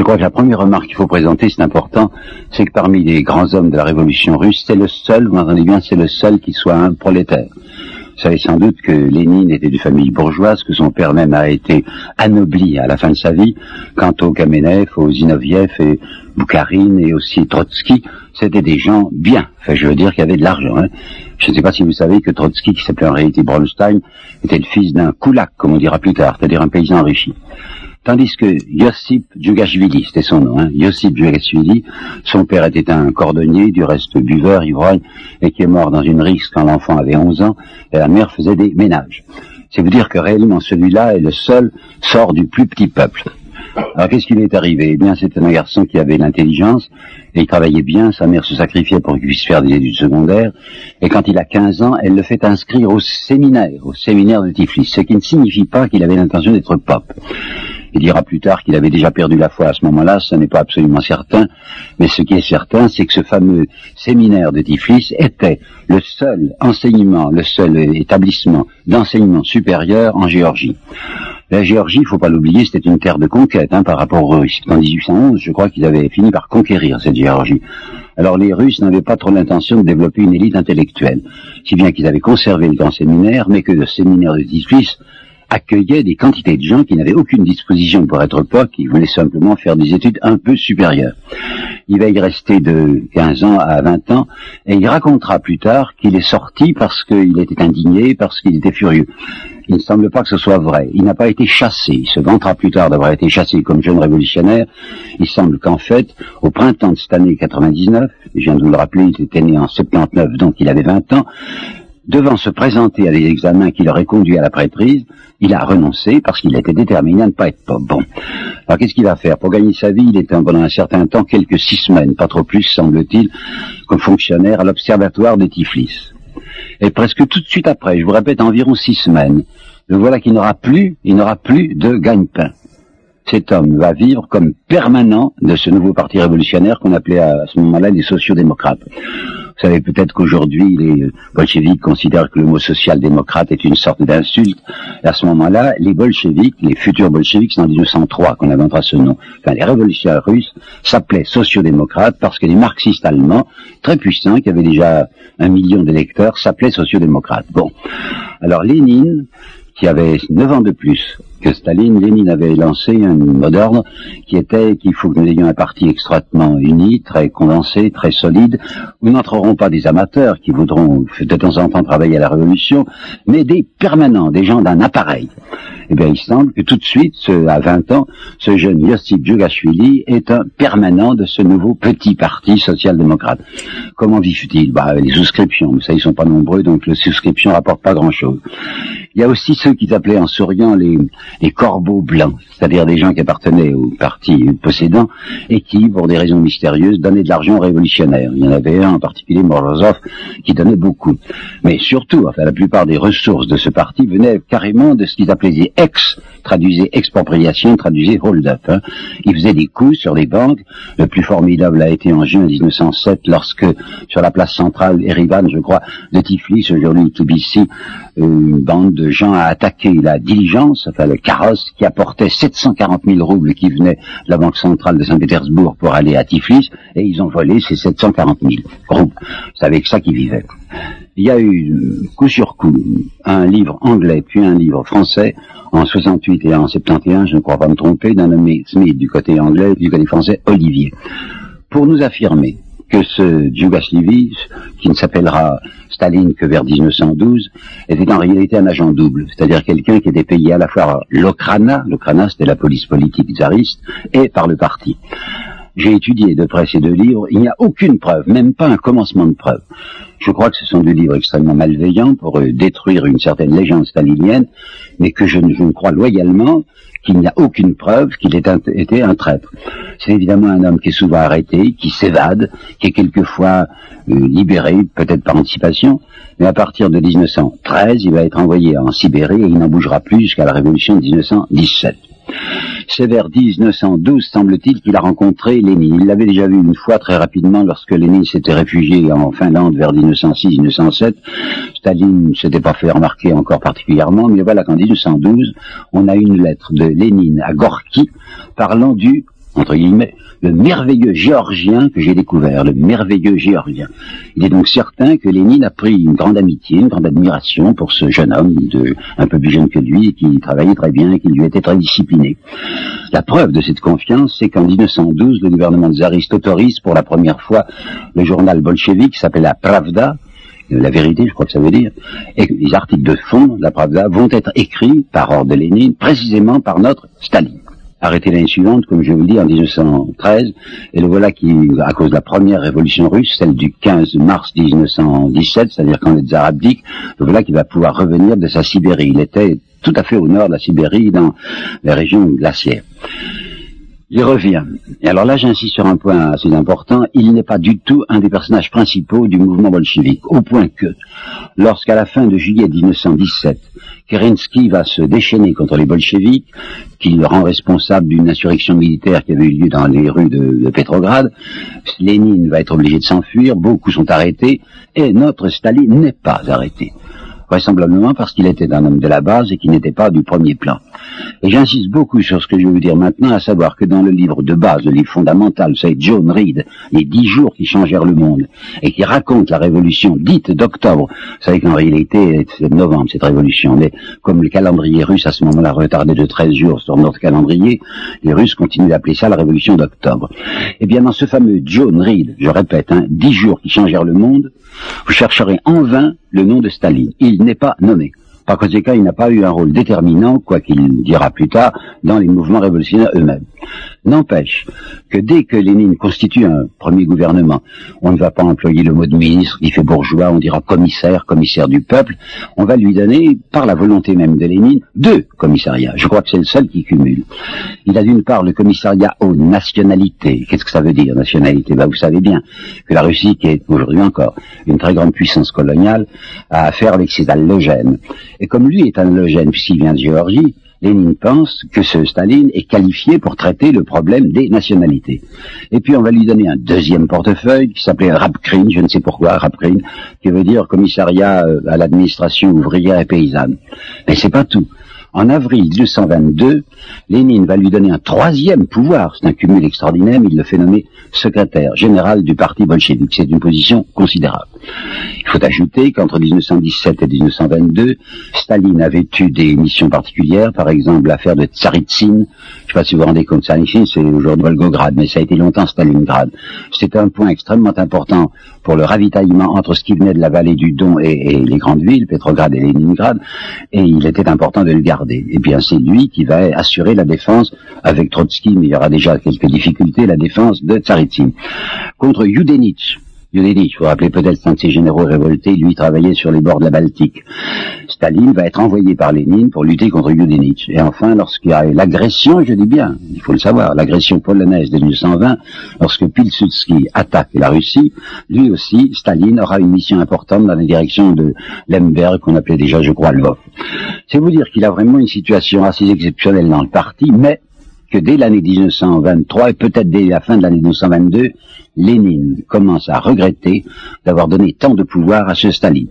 Je crois que la première remarque qu'il faut présenter, c'est important, c'est que parmi les grands hommes de la révolution russe, c'est le seul, vous m'entendez bien, c'est le seul qui soit un prolétaire. Vous savez sans doute que Lénine était de famille bourgeoise, que son père même a été anobli à la fin de sa vie. Quant aux Kamenev, aux Zinoviev et Boukharine et aussi Trotsky, c'était des gens bien. Enfin, je veux dire qu'il y avait de l'argent. Hein. Je ne sais pas si vous savez que Trotsky, qui s'appelait en réalité Bronstein, était le fils d'un koulak, comme on dira plus tard, c'est-à-dire un paysan enrichi. Tandis que Yosip Djugashvili, c'était son nom, hein, Djugashvili, son père était un cordonnier, du reste buveur, ivrogne, et qui est mort dans une rixe quand l'enfant avait 11 ans, et la mère faisait des ménages. C'est vous dire que réellement celui-là est le seul sort du plus petit peuple. Alors qu'est-ce qui lui est arrivé? Eh bien, c'était un garçon qui avait l'intelligence, et il travaillait bien, sa mère se sacrifiait pour qu'il puisse faire des études secondaires, et quand il a 15 ans, elle le fait inscrire au séminaire, au séminaire de Tiflis, ce qui ne signifie pas qu'il avait l'intention d'être pape. Il dira plus tard qu'il avait déjà perdu la foi à ce moment-là, ce n'est pas absolument certain, mais ce qui est certain, c'est que ce fameux séminaire de Tiflis était le seul enseignement, le seul établissement d'enseignement supérieur en Géorgie. La Géorgie, il faut pas l'oublier, c'était une terre de conquête hein, par rapport aux Russes. En 1811, je crois qu'ils avaient fini par conquérir cette Géorgie. Alors les Russes n'avaient pas trop l'intention de développer une élite intellectuelle, si bien qu'ils avaient conservé le grand séminaire, mais que le séminaire de Tiflis accueillait des quantités de gens qui n'avaient aucune disposition pour être pas, qui voulaient simplement faire des études un peu supérieures. Il va y rester de 15 ans à 20 ans, et il racontera plus tard qu'il est sorti parce qu'il était indigné, parce qu'il était furieux. Il ne semble pas que ce soit vrai. Il n'a pas été chassé. Il se vantera plus tard d'avoir été chassé comme jeune révolutionnaire. Il semble qu'en fait, au printemps de cette année 99, je viens de vous le rappeler, il était né en 79, donc il avait 20 ans, devant se présenter à des examens qui l'auraient conduit à la prêtrise, il a renoncé parce qu'il était déterminé à ne pas être bon. Alors qu'est-ce qu'il va faire? Pour gagner sa vie, il était pendant un certain temps, quelques six semaines, pas trop plus semble-t-il, comme fonctionnaire à l'observatoire de Tiflis. Et presque tout de suite après, je vous répète, environ six semaines, le voilà qu'il n'aura plus, il n'aura plus de gagne-pain. Cet homme va vivre comme permanent de ce nouveau parti révolutionnaire qu'on appelait à ce moment-là les sociodémocrates. Vous savez peut-être qu'aujourd'hui, les bolcheviks considèrent que le mot social-démocrate est une sorte d'insulte. À ce moment-là, les bolcheviks, les futurs bolcheviks, c'est en 1903 qu'on inventera ce nom. Enfin, les révolutionnaires russes s'appelaient sociodémocrates parce que les marxistes allemands, très puissants, qui avaient déjà un million d'électeurs, s'appelaient sociodémocrates. Bon. Alors, Lénine, qui avait neuf ans de plus que Staline, Lénine avait lancé un mot d'ordre qui était qu'il faut que nous ayons un parti extrêmement uni, très condensé, très solide, où n'entreront pas des amateurs qui voudront de temps en temps travailler à la révolution, mais des permanents, des gens d'un appareil. Eh bien, il semble que tout de suite, à 20 ans, ce jeune Yosip Djugashvili est un permanent de ce nouveau petit parti social-démocrate. Comment vivent-ils bah, Les souscriptions, mais ça, ils sont pas nombreux, donc les souscriptions rapportent pas grand-chose. Il y a aussi ceux qu'ils appelaient en souriant les, les corbeaux blancs, c'est-à-dire des gens qui appartenaient au parti possédant et qui, pour des raisons mystérieuses, donnaient de l'argent aux révolutionnaires. Il y en avait un en particulier, Morozov, qui donnait beaucoup. Mais surtout, enfin, la plupart des ressources de ce parti venaient carrément de ce qu'ils appelaient les ex, traduisait expropriation, traduisait hold-up. Hein. Ils faisaient des coups sur les banques. Le plus formidable a été en juin 1907, lorsque, sur la place centrale, Erivan, je crois, de Tiflis, aujourd'hui Tbilisi, une bande de gens a attaqué la diligence, enfin le carrosse, qui apportait 740 000 roubles qui venaient de la Banque centrale de Saint-Pétersbourg pour aller à Tiflis, et ils ont volé ces 740 000 roubles. C'est avec ça qu'ils vivaient. Il y a eu, coup sur coup, un livre anglais, puis un livre français, en 68 et en 71, je ne crois pas me tromper, d'un nommé Smith du côté anglais, du côté français, Olivier, pour nous affirmer que ce Djugashvili, qui ne s'appellera Staline que vers 1912, était en réalité un agent double, c'est-à-dire quelqu'un qui était payé à la fois l'Okrana, l'Okrana c'était la police politique tsariste, et par le parti. J'ai étudié de près ces deux livres, il n'y a aucune preuve, même pas un commencement de preuve. Je crois que ce sont deux livres extrêmement malveillants pour euh, détruire une certaine légende stalinienne, mais que je, je crois loyalement qu'il n'y a aucune preuve qu'il ait été un traître. C'est évidemment un homme qui est souvent arrêté, qui s'évade, qui est quelquefois euh, libéré, peut-être par anticipation, mais à partir de 1913, il va être envoyé en Sibérie et il n'en bougera plus jusqu'à la révolution de 1917. C'est vers 1912, semble-t-il, qu'il a rencontré Lénine. Il l'avait déjà vu une fois très rapidement lorsque Lénine s'était réfugié en Finlande vers 1906-1907. Staline ne s'était pas fait remarquer encore particulièrement, mais voilà qu'en 1912, on a une lettre de Lénine à Gorky parlant du entre guillemets, le merveilleux géorgien que j'ai découvert, le merveilleux géorgien. Il est donc certain que Lénine a pris une grande amitié, une grande admiration pour ce jeune homme, un peu plus jeune que lui, qui travaillait très bien et qui lui était très discipliné. La preuve de cette confiance, c'est qu'en 1912, le gouvernement tsariste autorise pour la première fois le journal bolchevique qui s'appelle la Pravda, la vérité, je crois que ça veut dire, et les articles de fond de la Pravda vont être écrits par ordre de Lénine, précisément par notre Staline arrêté l'année suivante, comme je vous le dis, en 1913, et le voilà qui, à cause de la première révolution russe, celle du 15 mars 1917, c'est-à-dire quand les tsars abdiquent, le voilà qui va pouvoir revenir de sa Sibérie. Il était tout à fait au nord de la Sibérie, dans les régions glaciaires. Il revient. Et alors là, j'insiste sur un point assez important. Il n'est pas du tout un des personnages principaux du mouvement bolchevique. Au point que, lorsqu'à la fin de juillet 1917, Kerensky va se déchaîner contre les bolcheviks, qui le rend responsable d'une insurrection militaire qui avait eu lieu dans les rues de, de Petrograd, Lénine va être obligé de s'enfuir, beaucoup sont arrêtés, et notre Staline n'est pas arrêté vraisemblablement parce qu'il était un homme de la base et qui n'était pas du premier plan. Et j'insiste beaucoup sur ce que je vais vous dire maintenant, à savoir que dans le livre de base, le livre fondamental, c'est John Reed, les dix jours qui changèrent le monde, et qui raconte la révolution dite d'octobre. Vous savez qu'en réalité, c'est novembre cette révolution, mais comme le calendrier russe à ce moment-là retardé de 13 jours sur notre calendrier, les Russes continuent d'appeler ça la révolution d'octobre. Eh bien, dans ce fameux John Reed, je répète, hein, dix jours qui changèrent le monde, vous chercherez en vain le nom de Staline. Il n'est pas nommé. Par conséquent, il n'a pas eu un rôle déterminant, quoi qu'il dira plus tard, dans les mouvements révolutionnaires eux-mêmes. N'empêche que dès que Lénine constitue un premier gouvernement, on ne va pas employer le mot de ministre qui fait bourgeois, on dira commissaire, commissaire du peuple, on va lui donner, par la volonté même de Lénine, deux commissariats. Je crois que c'est le seul qui cumule. Il a d'une part le commissariat aux nationalités. Qu'est-ce que ça veut dire, nationalité? Bah, Vous savez bien que la Russie, qui est aujourd'hui encore une très grande puissance coloniale, a affaire avec ses allogènes. Et comme lui est allogène, puisqu'il vient de Géorgie, Lénine pense que ce Staline est qualifié pour traiter le problème des nationalités. Et puis on va lui donner un deuxième portefeuille qui s'appelait Rapkrin, je ne sais pourquoi, Rapkrin, qui veut dire commissariat euh, à l'administration ouvrière et paysanne. Mais c'est pas tout. En avril 1922, Lénine va lui donner un troisième pouvoir. C'est un cumul extraordinaire, il le fait nommer secrétaire général du parti bolchevique. C'est une position considérable. Il faut ajouter qu'entre 1917 et 1922, Staline avait eu des missions particulières, par exemple l'affaire de Tsaritsyn. Je ne sais pas si vous vous rendez compte, Tsaritsyn, c'est aujourd'hui Volgograd, mais ça a été longtemps Stalingrad. C'était un point extrêmement important pour le ravitaillement entre ce qui venait de la vallée du Don et, et les grandes villes, Petrograd et Leningrad, et il était important de le garder. Et bien c'est lui qui va assurer la défense avec Trotsky, mais il y aura déjà quelques difficultés, la défense de Tsaritsyn. Contre Yudenich, Yudenich, vous vous rappelez peut-être un de ces généraux révoltés, lui travaillait sur les bords de la Baltique. Staline va être envoyé par Lénine pour lutter contre Yudenich. Et enfin, lorsqu'il y a l'agression, je dis bien, il faut le savoir, l'agression polonaise de 1920, lorsque Pilsudski attaque la Russie, lui aussi, Staline aura une mission importante dans la direction de Lemberg, qu'on appelait déjà, je crois, Lvov. C'est vous dire qu'il a vraiment une situation assez exceptionnelle dans le parti, mais que dès l'année 1923 et peut-être dès la fin de l'année 1922, Lénine commence à regretter d'avoir donné tant de pouvoir à ce Staline.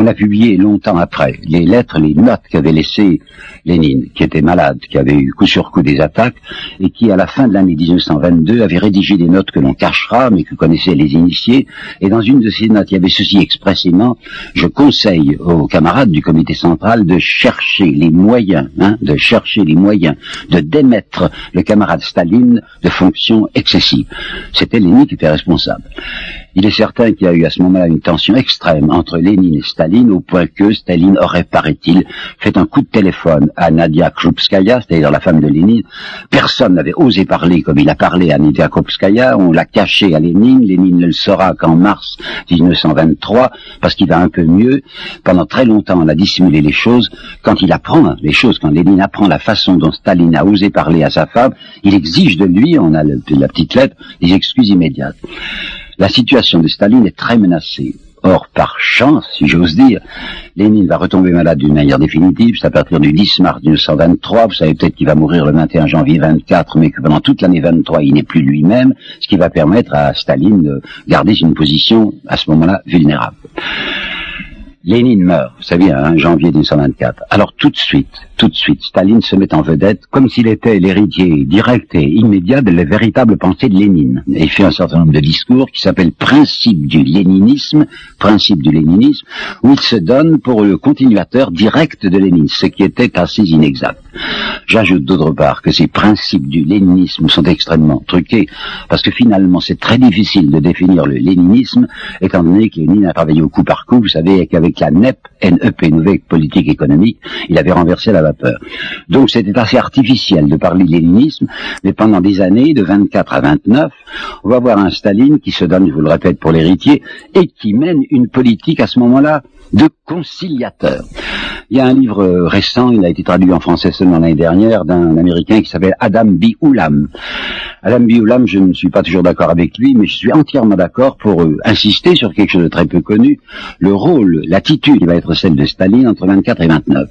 On a publié longtemps après les lettres, les notes qu'avait laissées Lénine, qui était malade, qui avait eu coup sur coup des attaques, et qui, à la fin de l'année 1922, avait rédigé des notes que l'on cachera, mais que connaissaient les initiés. Et dans une de ces notes, il y avait ceci expressément, je conseille aux camarades du comité central de chercher les moyens, hein, de chercher les moyens de démettre le camarade Staline de fonctions excessives. C'était Lénine qui était responsable. Il est certain qu'il y a eu à ce moment-là une tension extrême entre Lénine et Staline, au point que Staline aurait, paraît-il, fait un coup de téléphone à Nadia Krupskaya, c'est-à-dire la femme de Lénine. Personne n'avait osé parler comme il a parlé à Nadia Krupskaya, on l'a caché à Lénine, Lénine ne le saura qu'en mars 1923, parce qu'il va un peu mieux. Pendant très longtemps, on a dissimulé les choses. Quand il apprend les choses, quand Lénine apprend la façon dont Staline a osé parler à sa femme, il exige de lui, on a la petite lettre, des excuses immédiates la situation de Staline est très menacée. Or, par chance, si j'ose dire, Lénine va retomber malade d'une manière définitive. C'est à partir du 10 mars 1923. Vous savez peut-être qu'il va mourir le 21 janvier 24, mais que pendant toute l'année 23, il n'est plus lui-même, ce qui va permettre à Staline de garder une position à ce moment-là vulnérable. Lénine meurt, vous savez, hein, janvier 1924. Alors tout de suite, tout de suite, Staline se met en vedette comme s'il était l'héritier direct et immédiat de la véritable pensée de Lénine. Et il fait un certain nombre de discours qui s'appellent Principe du léninisme, Principe du léninisme, où il se donne pour le continuateur direct de Lénine, ce qui était assez inexact. J'ajoute d'autre part que ces principes du léninisme sont extrêmement truqués, parce que finalement c'est très difficile de définir le léninisme, étant donné que Lénine a travaillé au coup par coup, vous savez, qu'avec la NEP, NEP, Nouvelle Politique Économique, il avait renversé la vapeur. Donc c'était assez artificiel de parler de léninisme, mais pendant des années, de 24 à 29, on va voir un Staline qui se donne, je vous le répète pour l'héritier, et qui mène une politique à ce moment-là de conciliateur. Il y a un livre récent, il a été traduit en français seulement l'année dernière, d'un Américain qui s'appelle Adam B. Ulam. Adam B. Ulam, je ne suis pas toujours d'accord avec lui, mais je suis entièrement d'accord pour euh, insister sur quelque chose de très peu connu, le rôle, l'attitude va être celle de Staline entre 24 et 29.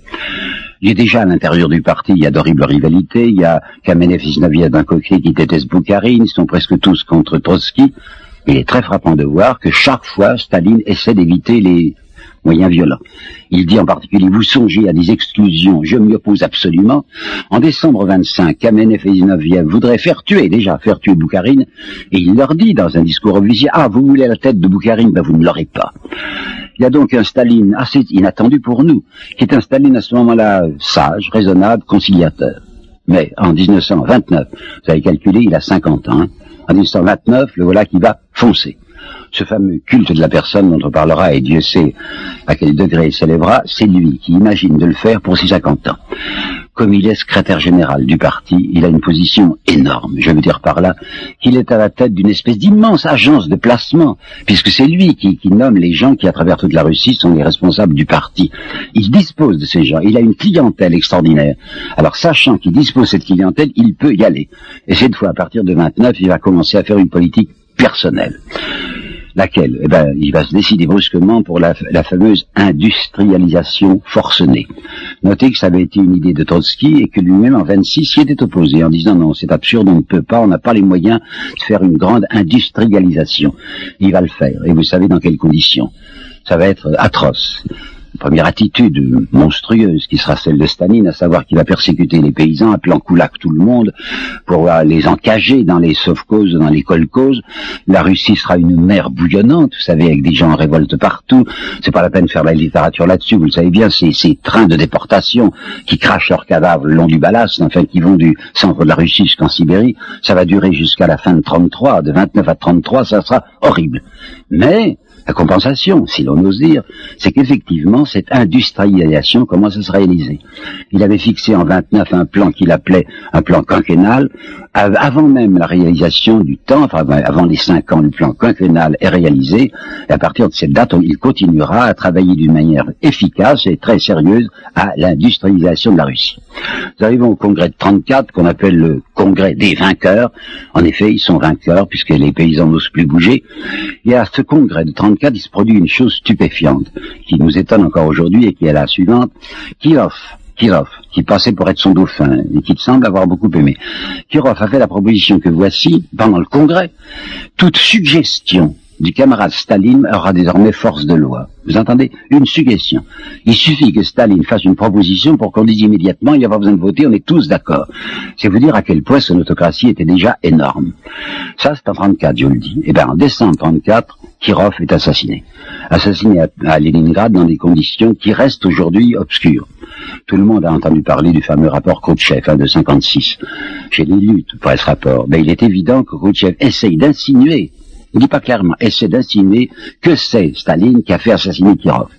Il est déjà à l'intérieur du parti, il y a d'horribles rivalités, il y a Kamenev et d'un qui détestent Boukharine, ils sont presque tous contre Trotsky. Il est très frappant de voir que chaque fois, Staline essaie d'éviter les Il dit en particulier, vous songez à des exclusions, je m'y oppose absolument. En décembre 25, Kamenev et Zinoviev voudraient faire tuer, déjà, faire tuer Boukharine, et il leur dit dans un discours officiel, ah, vous voulez la tête de Boukharine, ben vous ne l'aurez pas. Il y a donc un Staline assez inattendu pour nous, qui est un Staline à ce moment-là sage, raisonnable, conciliateur. Mais en 1929, vous avez calculé, il a 50 ans. Hein. En 1929, le voilà qui va foncer ce fameux culte de la personne dont on parlera, et Dieu sait à quel degré il s'élèvera, c'est lui qui imagine de le faire pour ses 50 ans. Comme il est secrétaire général du parti, il a une position énorme. Je veux dire par là qu'il est à la tête d'une espèce d'immense agence de placement, puisque c'est lui qui, qui, nomme les gens qui, à travers toute la Russie, sont les responsables du parti. Il dispose de ces gens. Il a une clientèle extraordinaire. Alors, sachant qu'il dispose de cette clientèle, il peut y aller. Et cette fois, à partir de 29, il va commencer à faire une politique personnelle. Laquelle? Eh ben, il va se décider brusquement pour la, fameuse industrialisation forcenée. Notez que ça avait été une idée de Trotsky et que lui-même en 26 s'y était opposé en disant non, c'est absurde, on ne peut pas, on n'a pas les moyens de faire une grande industrialisation. Il va le faire. Et vous savez dans quelles conditions Ça va être atroce première attitude monstrueuse qui sera celle de Staline, à savoir qu'il va persécuter les paysans, appelant Koulak tout le monde, pour les encager dans les sauf-causes, dans les causes La Russie sera une mer bouillonnante, vous savez, avec des gens en révolte partout. C'est pas la peine de faire la littérature là-dessus, vous le savez bien, ces, ces trains de déportation qui crachent leurs cadavres le long du ballast, enfin qui vont du centre de la Russie jusqu'en Sibérie, ça va durer jusqu'à la fin de 33, de 29 à 33, ça sera horrible. Mais la compensation, si l'on ose dire, c'est qu'effectivement, cette industrialisation commence à se réaliser. Il avait fixé en 29 un plan qu'il appelait un plan quinquennal, avant même la réalisation du temps, enfin avant les cinq ans, le plan quinquennal est réalisé, et à partir de cette date, il continuera à travailler d'une manière efficace et très sérieuse à l'industrialisation de la Russie. Nous arrivons au congrès de 34, qu'on appelle le congrès des vainqueurs. En effet, ils sont vainqueurs, puisque les paysans n'osent plus bouger. Et à ce congrès de 34, il se produit une chose stupéfiante, qui nous étonne encore aujourd'hui, et qui est la suivante. offre Kirov, qui passait pour être son dauphin et qui semble avoir beaucoup aimé. Kirov a fait la proposition que voici, pendant le congrès, toute suggestion du camarade Staline aura désormais force de loi. Vous entendez? Une suggestion. Il suffit que Staline fasse une proposition pour qu'on dise immédiatement, il n'y a pas besoin de voter, on est tous d'accord. C'est vous dire à quel point son autocratie était déjà énorme. Ça, c'est en 34, je le dis. Eh bien, en décembre 34, Kirov est assassiné. Assassiné à, Leningrad dans des conditions qui restent aujourd'hui obscures. Tout le monde a entendu parler du fameux rapport Khrouchtchev hein, de 56. J'ai lu lutte pour ce rapport. Mais il est évident que Khrouchtchev essaye d'insinuer, il dit pas clairement, essaie d'insinuer que c'est Staline qui a fait assassiner Kirov.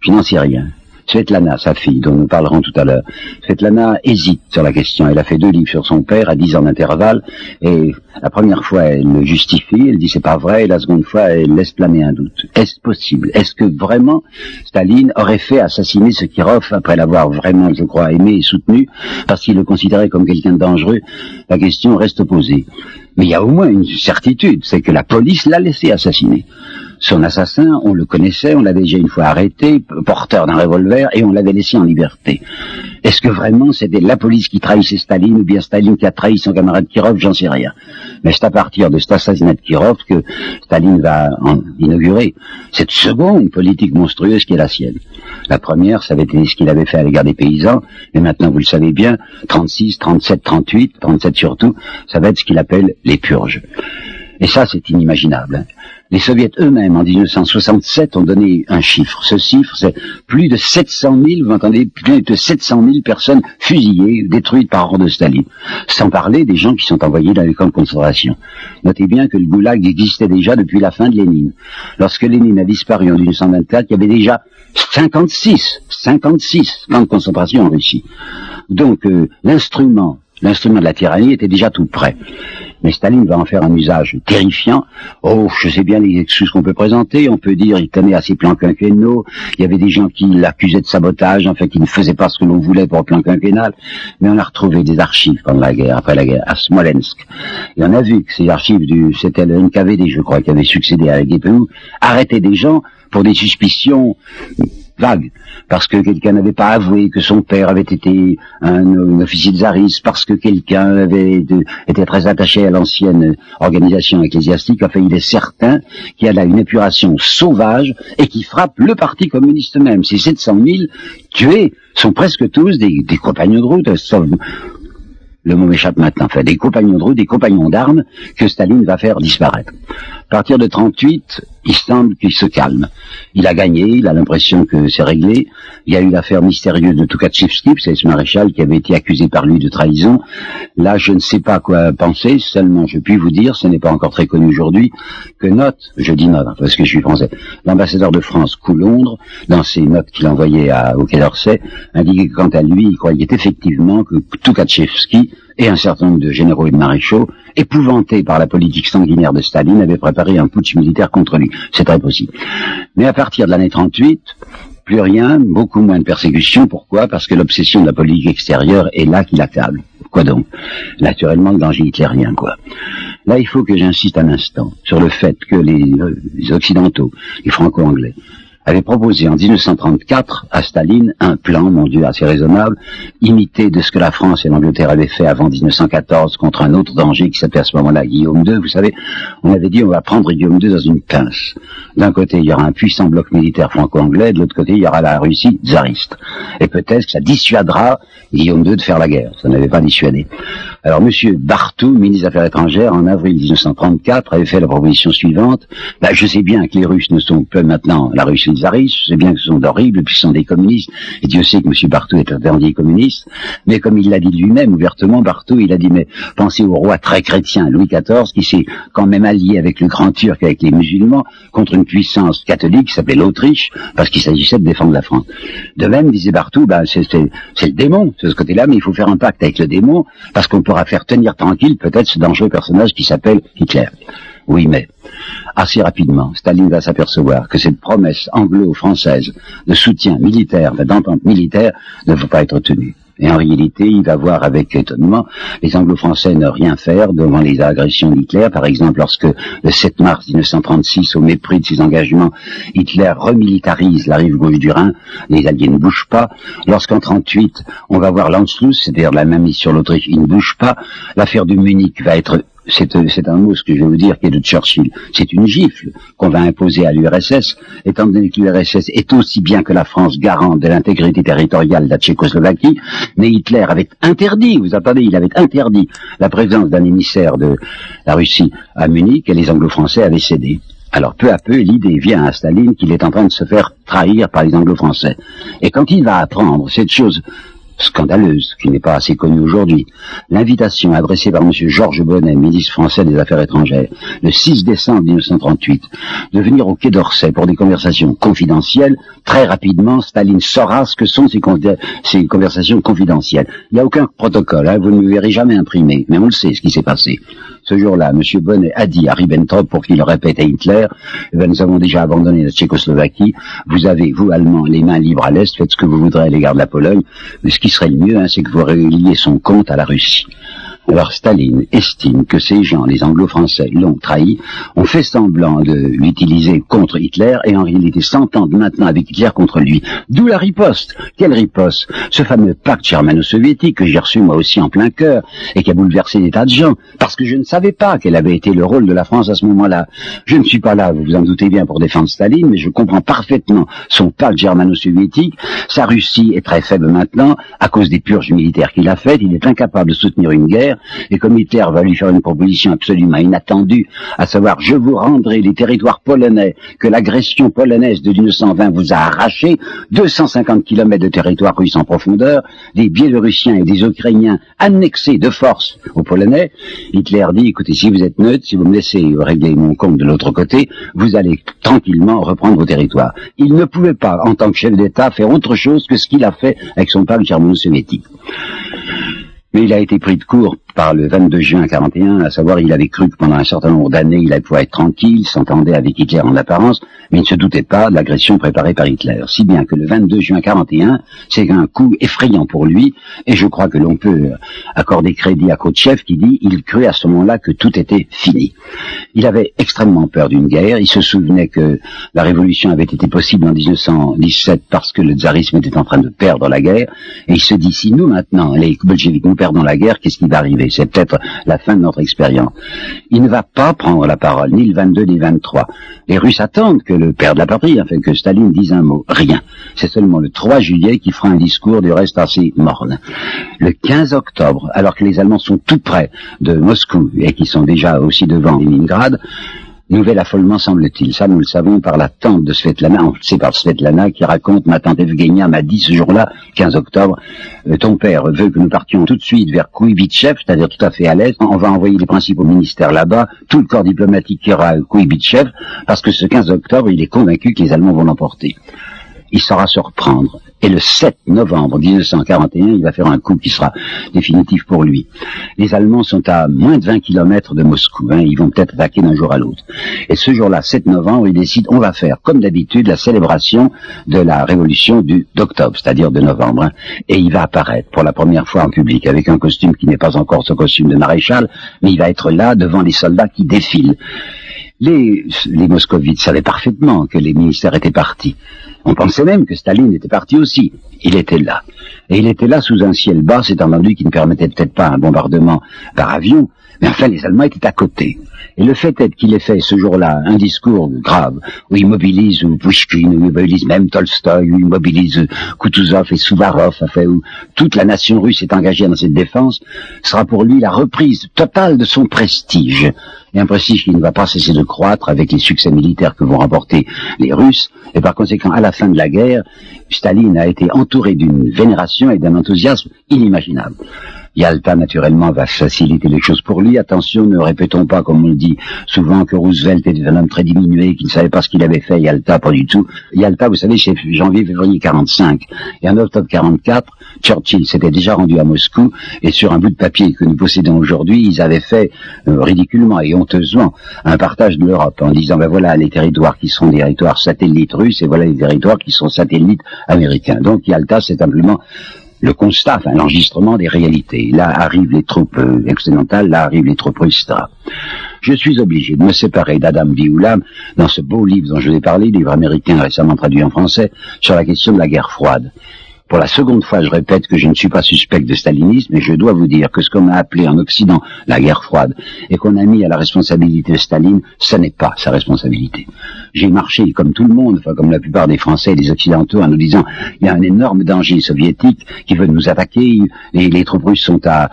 Je n'en sais rien. Svetlana, sa fille, dont nous parlerons tout à l'heure, Svetlana hésite sur la question. Elle a fait deux livres sur son père à dix ans d'intervalle, et la première fois, elle le justifie, elle dit c'est pas vrai, et la seconde fois, elle laisse planer un doute. Est-ce possible? Est-ce que vraiment Staline aurait fait assassiner Kirov après l'avoir vraiment, je crois, aimé et soutenu, parce qu'il le considérait comme quelqu'un de dangereux? La question reste posée. Mais il y a au moins une certitude, c'est que la police l'a laissé assassiner. Son assassin, on le connaissait, on l'avait déjà une fois arrêté, porteur d'un revolver, et on l'avait laissé en liberté. Est-ce que vraiment c'était la police qui trahissait Staline ou bien Staline qui a trahi son camarade Kirov? J'en sais rien. Mais c'est à partir de cet assassinat de Kirov que Staline va inaugurer cette seconde politique monstrueuse qui est la sienne. La première, ça avait été ce qu'il avait fait à l'égard des paysans, et maintenant, vous le savez bien, 36, 37, 38, 37 surtout, ça va être ce qu'il appelle les purges. Et ça, c'est inimaginable. Les soviets eux-mêmes, en 1967, ont donné un chiffre. Ce chiffre, c'est plus de 700 000, vous entendez, plus de 700 000 personnes fusillées, détruites par ordre de Staline. Sans parler des gens qui sont envoyés dans les camps de concentration. Notez bien que le goulag existait déjà depuis la fin de Lénine. Lorsque Lénine a disparu en 1924, il y avait déjà 56, 56 camps de concentration en Russie. Donc, euh, l'instrument, l'instrument de la tyrannie était déjà tout prêt mais Staline va en faire un usage terrifiant. Oh, je sais bien les excuses qu'on peut présenter. On peut dire il tenait à ses plans quinquennaux. Il y avait des gens qui l'accusaient de sabotage, en fait, qui ne faisaient pas ce que l'on voulait pour le plan quinquennal. Mais on a retrouvé des archives pendant la guerre, après la guerre, à Smolensk. Et on a vu que ces archives du, c'était le NKVD, je crois, qui avait succédé à la GPU, arrêtaient des gens pour des suspicions vague, parce que quelqu'un n'avait pas avoué que son père avait été un, officier de Zaris, parce que quelqu'un avait été très attaché à l'ancienne organisation ecclésiastique, enfin il est certain qu'il y a là une épuration sauvage et qui frappe le parti communiste même. Ces 700 000 tués. Sont presque tous des, compagnons de route, le mot m'échappe maintenant, enfin des compagnons de route, des compagnons d'armes que Staline va faire disparaître. À partir de 38, il semble qu'il se calme. Il a gagné, il a l'impression que c'est réglé. Il y a eu l'affaire mystérieuse de Tukhachevsky, c'est ce maréchal qui avait été accusé par lui de trahison. Là, je ne sais pas quoi penser, seulement je puis vous dire, ce n'est pas encore très connu aujourd'hui, que note, je dis note, parce que je suis français, l'ambassadeur de France Coulondre, dans ses notes qu'il envoyait à, au Quai d'Orsay, indiquait que quant à lui, il croyait effectivement que Et un certain nombre de généraux et de maréchaux, épouvantés par la politique sanguinaire de Staline, avaient préparé un putsch militaire contre lui. C'est très possible. Mais à partir de l'année 38, plus rien, beaucoup moins de persécutions. Pourquoi? Parce que l'obsession de la politique extérieure est là qui l'accable. Quoi donc? Naturellement, le danger hitlérien, quoi. Là, il faut que j'insiste un instant sur le fait que les, euh, les Occidentaux, les Franco-Anglais, avait proposé en 1934 à Staline un plan, mon Dieu, assez raisonnable, imité de ce que la France et l'Angleterre avaient fait avant 1914 contre un autre danger qui s'appelait à ce moment-là Guillaume II. Vous savez, on avait dit on va prendre Guillaume II dans une pince. D'un côté, il y aura un puissant bloc militaire franco-anglais, de l'autre côté, il y aura la Russie tsariste. Et peut-être que ça dissuadera Guillaume II de faire la guerre. Ça n'avait pas dissuadé. Alors, Monsieur Bartou, ministre des Affaires étrangères, en avril 1934, avait fait la proposition suivante. Bah, je sais bien que les Russes ne sont plus maintenant la Russie Zaris, je sais bien que ce sont d'horribles, puis ce sont des communistes, et Dieu sait que M. Bartou est un dernier communiste, mais comme il l'a dit lui-même ouvertement, Bartou, il a dit, mais pensez au roi très chrétien, Louis XIV, qui s'est quand même allié avec le grand turc, avec les musulmans, contre une puissance catholique qui s'appelait l'Autriche, parce qu'il s'agissait de défendre la France. De même, disait Bartou, ben, c'est le démon, c'est ce côté-là, mais il faut faire un pacte avec le démon, parce qu'on pourra faire tenir tranquille peut-être ce dangereux personnage qui s'appelle Hitler. Oui, mais assez rapidement, Staline va s'apercevoir que cette promesse anglo-française de soutien militaire, d'entente militaire, ne va pas être tenue. Et en réalité, il va voir avec étonnement les anglo-français ne rien faire devant les agressions d'Hitler. Par exemple, lorsque le 7 mars 1936, au mépris de ses engagements, Hitler remilitarise la rive gauche du Rhin, les Alliés ne bougent pas. Lorsqu'en 38, on va voir l'Anschluss, c'est-à-dire la même mise sur l'Autriche, il ne bouge pas. L'affaire de Munich va être c'est un mot, ce que je vais vous dire, qui est de Churchill. C'est une gifle qu'on va imposer à l'URSS, étant donné que l'URSS est aussi bien que la France garante de l'intégrité territoriale de la Tchécoslovaquie, mais Hitler avait interdit, vous attendez, il avait interdit la présence d'un émissaire de la Russie à Munich et les anglo-français avaient cédé. Alors peu à peu, l'idée vient à Staline qu'il est en train de se faire trahir par les anglo-français. Et quand il va apprendre cette chose scandaleuse, qui n'est pas assez connue aujourd'hui. L'invitation adressée par M. Georges Bonnet, ministre français des Affaires étrangères, le 6 décembre 1938, de venir au Quai d'Orsay pour des conversations confidentielles, très rapidement, Staline saura ce que sont ces, conversations confidentielles. Il n'y a aucun protocole, hein, vous ne me verrez jamais imprimé, mais on le sait ce qui s'est passé. Ce jour-là, M. Bonnet a dit à Ribbentrop, pour qu'il répète à Hitler, eh ben, nous avons déjà abandonné la Tchécoslovaquie, vous avez, vous, Allemands, les mains libres à l'Est, faites ce que vous voudrez à l'égard de la Pologne, mais ce qui serait le mieux, hein, c'est que vous réguliez son compte à la Russie. Alors Staline estime que ces gens, les anglo-français, l'ont trahi, ont fait semblant de l'utiliser contre Hitler et en réalité s'entendent maintenant avec Hitler contre lui. D'où la riposte. Quelle riposte? Ce fameux pacte germano-soviétique que j'ai reçu moi aussi en plein cœur et qui a bouleversé des tas de gens parce que je ne savais pas quel avait été le rôle de la France à ce moment-là. Je ne suis pas là, vous vous en doutez bien, pour défendre Staline, mais je comprends parfaitement son pacte germano-soviétique. Sa Russie est très faible maintenant à cause des purges militaires qu'il a faites. Il est incapable de soutenir une guerre et comme Hitler va lui faire une proposition absolument inattendue, à savoir je vous rendrai les territoires polonais que l'agression polonaise de 1920 vous a arrachés, 250 kilomètres de territoire russe en profondeur, des Biélorussiens et des Ukrainiens annexés de force aux Polonais, Hitler dit écoutez, si vous êtes neutre, si vous me laissez régler mon compte de l'autre côté, vous allez tranquillement reprendre vos territoires. Il ne pouvait pas, en tant que chef d'État, faire autre chose que ce qu'il a fait avec son pacte germano-soviétique. Mais il a été pris de court par le 22 juin 41, à savoir il avait cru que pendant un certain nombre d'années il allait pouvoir être tranquille, s'entendait avec Hitler en apparence, mais il ne se doutait pas de l'agression préparée par Hitler. Si bien que le 22 juin 41, c'est un coup effrayant pour lui, et je crois que l'on peut accorder crédit à Khrouchtchev qui dit il crut à ce moment-là que tout était fini. Il avait extrêmement peur d'une guerre, il se souvenait que la révolution avait été possible en 1917 parce que le tsarisme était en train de perdre la guerre, et il se dit si nous maintenant, les bolcheviks, nous perdons la guerre, qu'est-ce qui va arriver? C'est peut-être la fin de notre expérience. Il ne va pas prendre la parole, ni le 22 ni le 23. Les Russes attendent que le père de la patrie, enfin que Staline dise un mot. Rien. C'est seulement le 3 juillet qui fera un discours du reste assez morne. Le 15 octobre, alors que les Allemands sont tout près de Moscou et qui sont déjà aussi devant Leningrad, Nouvel affolement, semble-t-il. Ça, nous le savons par la tante de Svetlana. C'est par Svetlana qui raconte, ma tante Evgenia m'a dit ce jour-là, 15 octobre, euh, ton père veut que nous partions tout de suite vers Kouibitchev, c'est-à-dire tout à fait à l'est. On va envoyer les principaux ministères là-bas, tout le corps diplomatique qui ira à parce que ce 15 octobre, il est convaincu que les Allemands vont l'emporter. Il saura se reprendre. Et le 7 novembre 1941, il va faire un coup qui sera définitif pour lui. Les Allemands sont à moins de 20 kilomètres de Moscou. Hein, ils vont peut-être attaquer d'un jour à l'autre. Et ce jour-là, 7 novembre, il décide, on va faire, comme d'habitude, la célébration de la révolution du d'octobre, c'est-à-dire de novembre. Hein. et il va apparaître pour la première fois en public avec un costume qui n'est pas encore ce costume de maréchal, mais il va être là devant les soldats qui défilent. Les, les moscovites savaient parfaitement que les ministères étaient partis. On pensait même que Staline était parti aussi. Il était là. Et il était là sous un ciel bas, c'est entendu qu'il ne permettait peut-être pas un bombardement par avion, mais enfin les Allemands étaient à côté. Et le fait est qu'il ait fait ce jour-là un discours grave, où il mobilise Pushkin, où il mobilise même Tolstoï, où il mobilise Kutuzov et Suvarov, enfin, où toute la nation russe est engagée dans cette défense, sera pour lui la reprise totale de son prestige et un prestige qui ne va pas cesser de croître avec les succès militaires que vont rapporter les Russes, et par conséquent, à la fin de la guerre, Staline a été entouré d'une vénération et d'un enthousiasme inimaginables. Yalta, naturellement, va faciliter les choses pour lui. Attention, ne répétons pas, comme on dit souvent, que Roosevelt était un homme très diminué, qui ne savait pas ce qu'il avait fait. Yalta, pas du tout. Yalta, vous savez, c'est janvier-février 45. Et en octobre 44, Churchill s'était déjà rendu à Moscou, et sur un bout de papier que nous possédons aujourd'hui, ils avaient fait, euh, ridiculement et honteusement, un partage de l'Europe, en disant, ben voilà les territoires qui sont des territoires satellites russes, et voilà les territoires qui sont satellites américains. Donc Yalta, c'est simplement le constat, enfin l'enregistrement des réalités. Là arrivent les troupes euh, occidentales, là arrivent les troupes russes. Je suis obligé de me séparer d'Adam Vioulam dans ce beau livre dont je vous ai parlé, livre américain récemment traduit en français, sur la question de la guerre froide. Pour la seconde fois, je répète que je ne suis pas suspect de stalinisme, mais je dois vous dire que ce qu'on a appelé en Occident la guerre froide et qu'on a mis à la responsabilité de Staline, ce n'est pas sa responsabilité. J'ai marché comme tout le monde, enfin comme la plupart des Français et des Occidentaux, en nous disant il y a un énorme danger soviétique qui veut nous attaquer, et les troupes russes sont à,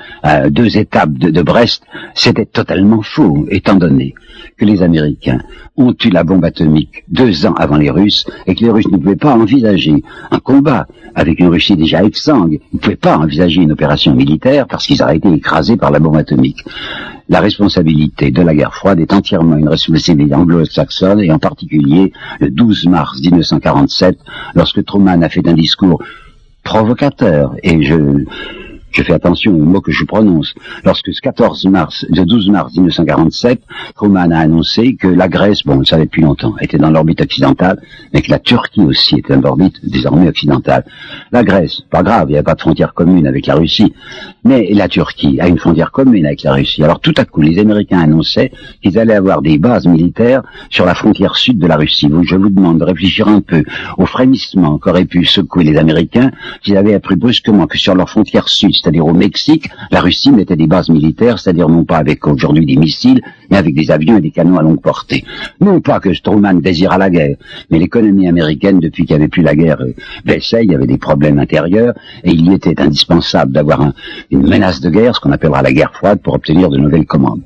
deux étapes de Brest. C'était totalement faux, étant donné que les Américains ont eu la bombe atomique deux ans avant les Russes et que les Russes ne pouvaient pas envisager un combat avec une Russie déjà exsangue. Ils ne pouvaient pas envisager une opération militaire parce qu'ils auraient été écrasés par la bombe atomique. La responsabilité de la guerre froide est entièrement une responsabilité anglo-saxonne et en particulier le 12 mars 1947 lorsque Truman a fait un discours provocateur et je je fais attention aux mots que je prononce, lorsque ce 14 mars, le 12 mars 1947, Truman a annoncé que la Grèce, bon, on le savait depuis longtemps, était dans l'orbite occidentale, mais que la Turquie aussi était dans l'orbite désormais occidentale. La Grèce, pas grave, il n'y avait pas de frontière commune avec la Russie, mais la Turquie a une frontière commune avec la Russie. Alors tout à coup, les Américains annonçaient qu'ils allaient avoir des bases militaires sur la frontière sud de la Russie. je vous demande de réfléchir un peu au frémissement qu'auraient pu secouer les Américains s'ils avaient appris brusquement que sur leur frontière sud, c'est-à-dire au Mexique, la Russie mettait des bases militaires, c'est-à-dire non pas avec aujourd'hui des missiles, mais avec des avions et des canons à longue portée. Non pas que Truman désira la guerre, mais l'économie américaine, depuis qu'il n'y avait plus la guerre, euh, baissait, il y avait des problèmes intérieurs, et il y était indispensable d'avoir une menace de guerre, ce qu'on appellera la guerre froide, pour obtenir de nouvelles commandes.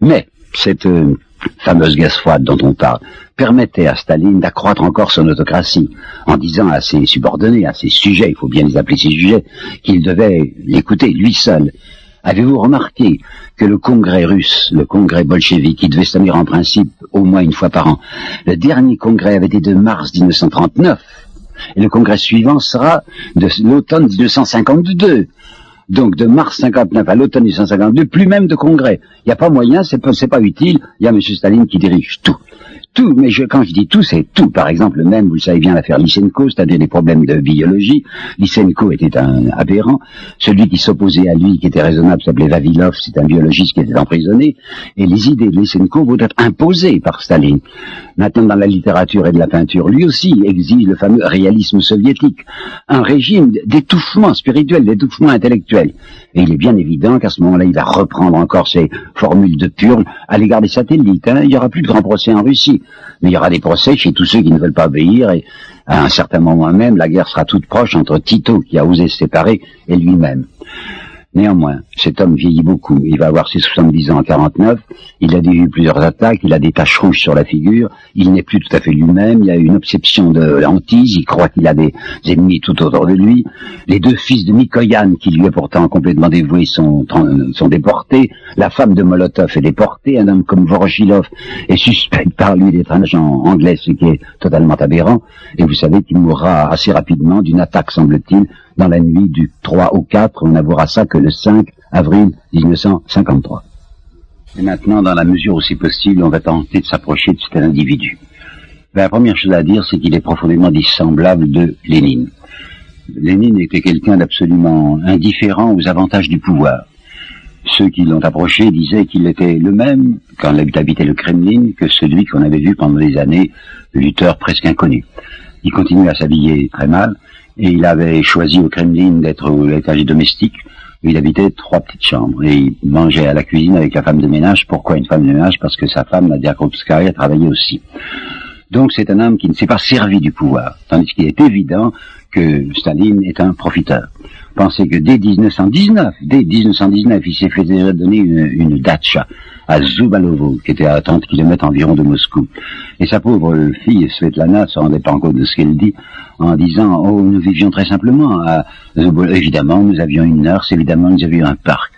Mais cette euh, fameuse guerre froide dont on parle, permettait à Staline d'accroître encore son autocratie, en disant à ses subordonnés, à ses sujets, il faut bien les appeler ses sujets, qu'il devait l'écouter lui seul. Avez-vous remarqué que le congrès russe, le congrès bolchevique, qui devait se tenir en principe au moins une fois par an, le dernier congrès avait été de mars 1939, et le congrès suivant sera de l'automne 1952. Donc de mars 59 à l'automne 1952, plus même de congrès. Il n'y a pas moyen, c'est pas, pas utile, il y a M. Staline qui dirige tout tout, mais je, quand je dis tout, c'est tout. Par exemple, même, vous savez bien l'affaire Lysenko, c'est-à-dire des problèmes de biologie. Lysenko était un aberrant. Celui qui s'opposait à lui, qui était raisonnable, s'appelait Vavilov, c'est un biologiste qui était emprisonné. Et les idées de Lysenko vont être imposées par Staline. Maintenant, dans la littérature et de la peinture, lui aussi exige le fameux réalisme soviétique. Un régime d'étouffement spirituel, d'étouffement intellectuel. Et il est bien évident qu'à ce moment-là, il va reprendre encore ses formules de purle à l'égard des satellites. Hein. Il n'y aura plus de grands procès en Russie, mais il y aura des procès chez tous ceux qui ne veulent pas obéir. Et à un certain moment même, la guerre sera toute proche entre Tito, qui a osé se séparer, et lui-même. Néanmoins, cet homme vieillit beaucoup. Il va avoir ses 70 ans en 49. Il a eu plusieurs attaques. Il a des taches rouges sur la figure. Il n'est plus tout à fait lui-même. Il a une obsession de hantise. Il croit qu'il a des ennemis tout autour de lui. Les deux fils de Mikoyan, qui lui est pourtant complètement dévoué, sont, sont déportés. La femme de Molotov est déportée. Un homme comme Voroshilov est suspect par lui d'être un agent anglais, ce qui est totalement aberrant. Et vous savez qu'il mourra assez rapidement d'une attaque, semble-t-il, dans la nuit du 3 au 4. On n'avouera ça que le 5 avril 1953. Et maintenant, dans la mesure c'est possible, on va tenter de s'approcher de cet individu. Ben, la première chose à dire, c'est qu'il est profondément dissemblable de Lénine. Lénine était quelqu'un d'absolument indifférent aux avantages du pouvoir. Ceux qui l'ont approché disaient qu'il était le même, quand il habitait le Kremlin, que celui qu'on avait vu pendant des années, lutteur presque inconnu. Il continuait à s'habiller très mal, et il avait choisi au Kremlin d'être au l'étage domestique, il habitait trois petites chambres et il mangeait à la cuisine avec la femme de ménage. Pourquoi une femme de ménage? Parce que sa femme, Nadia Krupskaya, travaillait aussi. Donc c'est un homme qui ne s'est pas servi du pouvoir, tandis qu'il est évident que Staline est un profiteur. Pensez que dès 1919, dès 1919, il s'est fait déjà donner une, une datcha à Zubalovo, qui était à 30 kilomètres environ de Moscou. Et sa pauvre fille, Svetlana, se rendait pas compte de ce qu'elle dit, en disant, oh, nous vivions très simplement à Évidemment, nous avions une nurse, évidemment, nous avions un parc.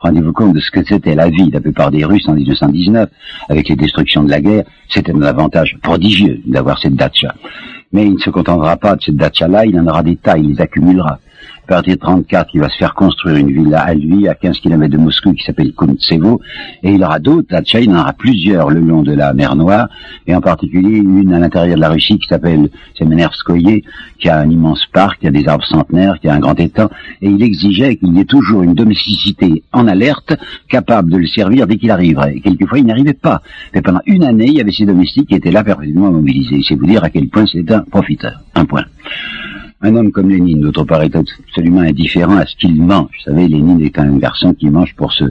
Rendez-vous compte de ce que c'était la vie de la plupart des Russes en 1919, avec les destructions de la guerre. C'était un avantage prodigieux d'avoir cette datcha. Mais il ne se contentera pas de cette datcha-là, il en aura des tas, il les accumulera partir de 34, il va se faire construire une villa à lui, à 15 km de Moscou, qui s'appelle Kuntsevo, et il aura d'autres, là il en aura plusieurs le long de la mer Noire, et en particulier une à l'intérieur de la Russie qui s'appelle Semenerskoye, qui a un immense parc, qui a des arbres centenaires, qui a un grand étang, et il exigeait qu'il y ait toujours une domesticité en alerte, capable de le servir dès qu'il arriverait. Et quelquefois, il n'y arrivait pas. Mais pendant une année, il y avait ces domestiques qui étaient là parfaitement mobilisés. C'est vous dire à quel point c'est un profiteur. Un point. Un homme comme Lénine, d'autre part, est absolument indifférent à ce qu'il mange. Vous savez, Lénine est un garçon qui mange pour se,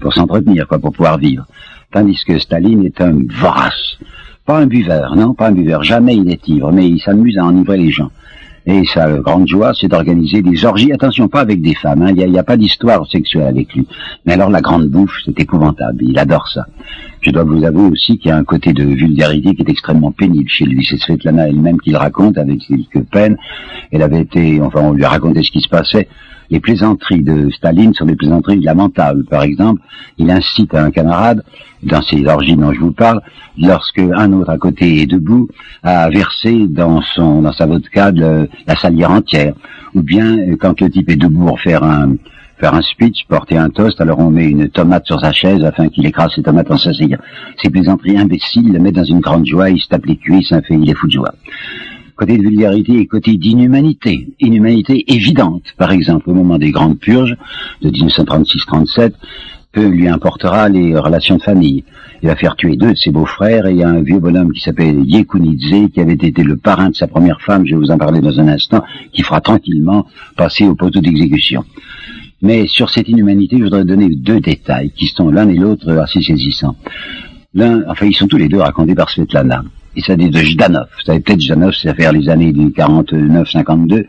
pour s'entretenir, quoi, pour pouvoir vivre. Tandis que Staline est un vorace. Pas un buveur, non, pas un buveur. Jamais il est ivre, mais il s'amuse à enivrer les gens. Et sa grande joie, c'est d'organiser des orgies. Attention, pas avec des femmes. Hein. Il n'y a, a, pas d'histoire sexuelle avec lui. Mais alors la grande bouffe, c'est épouvantable. Il adore ça. Je dois vous avouer aussi qu'il y a un côté de vulgarité qui est extrêmement pénible chez lui. C'est Svetlana elle-même qui le raconte avec quelques peines. Elle avait été, enfin, on lui a raconté ce qui se passait. Les plaisanteries de Staline sont des plaisanteries lamentables. Par exemple, il incite un camarade, dans ces orgies dont je vous parle, lorsque un autre à côté est debout, à verser dans son, dans sa vodka la salière entière. Ou bien, quand le type est debout pour faire un, faire un speech, porter un toast, alors on met une tomate sur sa chaise afin qu'il écrase ses tomates en s'asseyant. Ces plaisanteries imbéciles le mettent dans une grande joie, il se tape les cuisses, un il est fou de joie. Côté de vulgarité et côté d'inhumanité. Inhumanité évidente, par exemple, au moment des grandes purges de 1936-37, peu lui importera les relations de famille. Il va faire tuer deux de ses beaux-frères et un vieux bonhomme qui s'appelle Yekunidze qui avait été le parrain de sa première femme, je vais vous en parler dans un instant, qui fera tranquillement passer au poteau d'exécution. Mais sur cette inhumanité, je voudrais donner deux détails qui sont l'un et l'autre assez saisissants. L'un, enfin, ils sont tous les deux racontés par Svetlana il s'agit de Jdanov. Vous savez peut-être Jdanov, c'est vers les années du 49-52.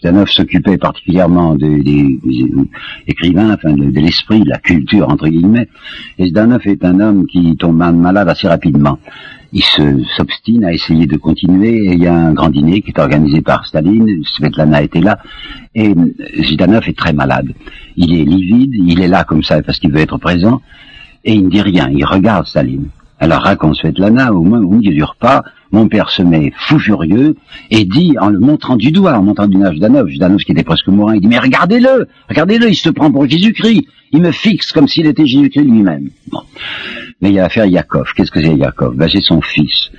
Jdanov s'occupait particulièrement des de, écrivains, enfin de, l'esprit, de la culture entre guillemets. Et Jdanov est un homme qui tombe malade assez rapidement. Il s'obstine à essayer de continuer et il y a un grand dîner qui est organisé par Staline. Svetlana était là et Jdanov est très malade. Il est livide, il est là comme ça parce qu'il veut être présent et il ne dit rien. Il regarde Staline. Alors raconte Svetlana, au, moins, au milieu du repas, mon père se met fou furieux et dit, en le montrant du doigt, en montrant du nage Jdanov, Jdanov qui était presque mourant, il dit, mais regardez-le, regardez-le, il se prend pour Jésus-Christ, il me fixe comme s'il était Jésus-Christ lui-même. Mais il y a l'affaire Yakov. Qu'est-ce que c'est Yakov ben, C'est son fils.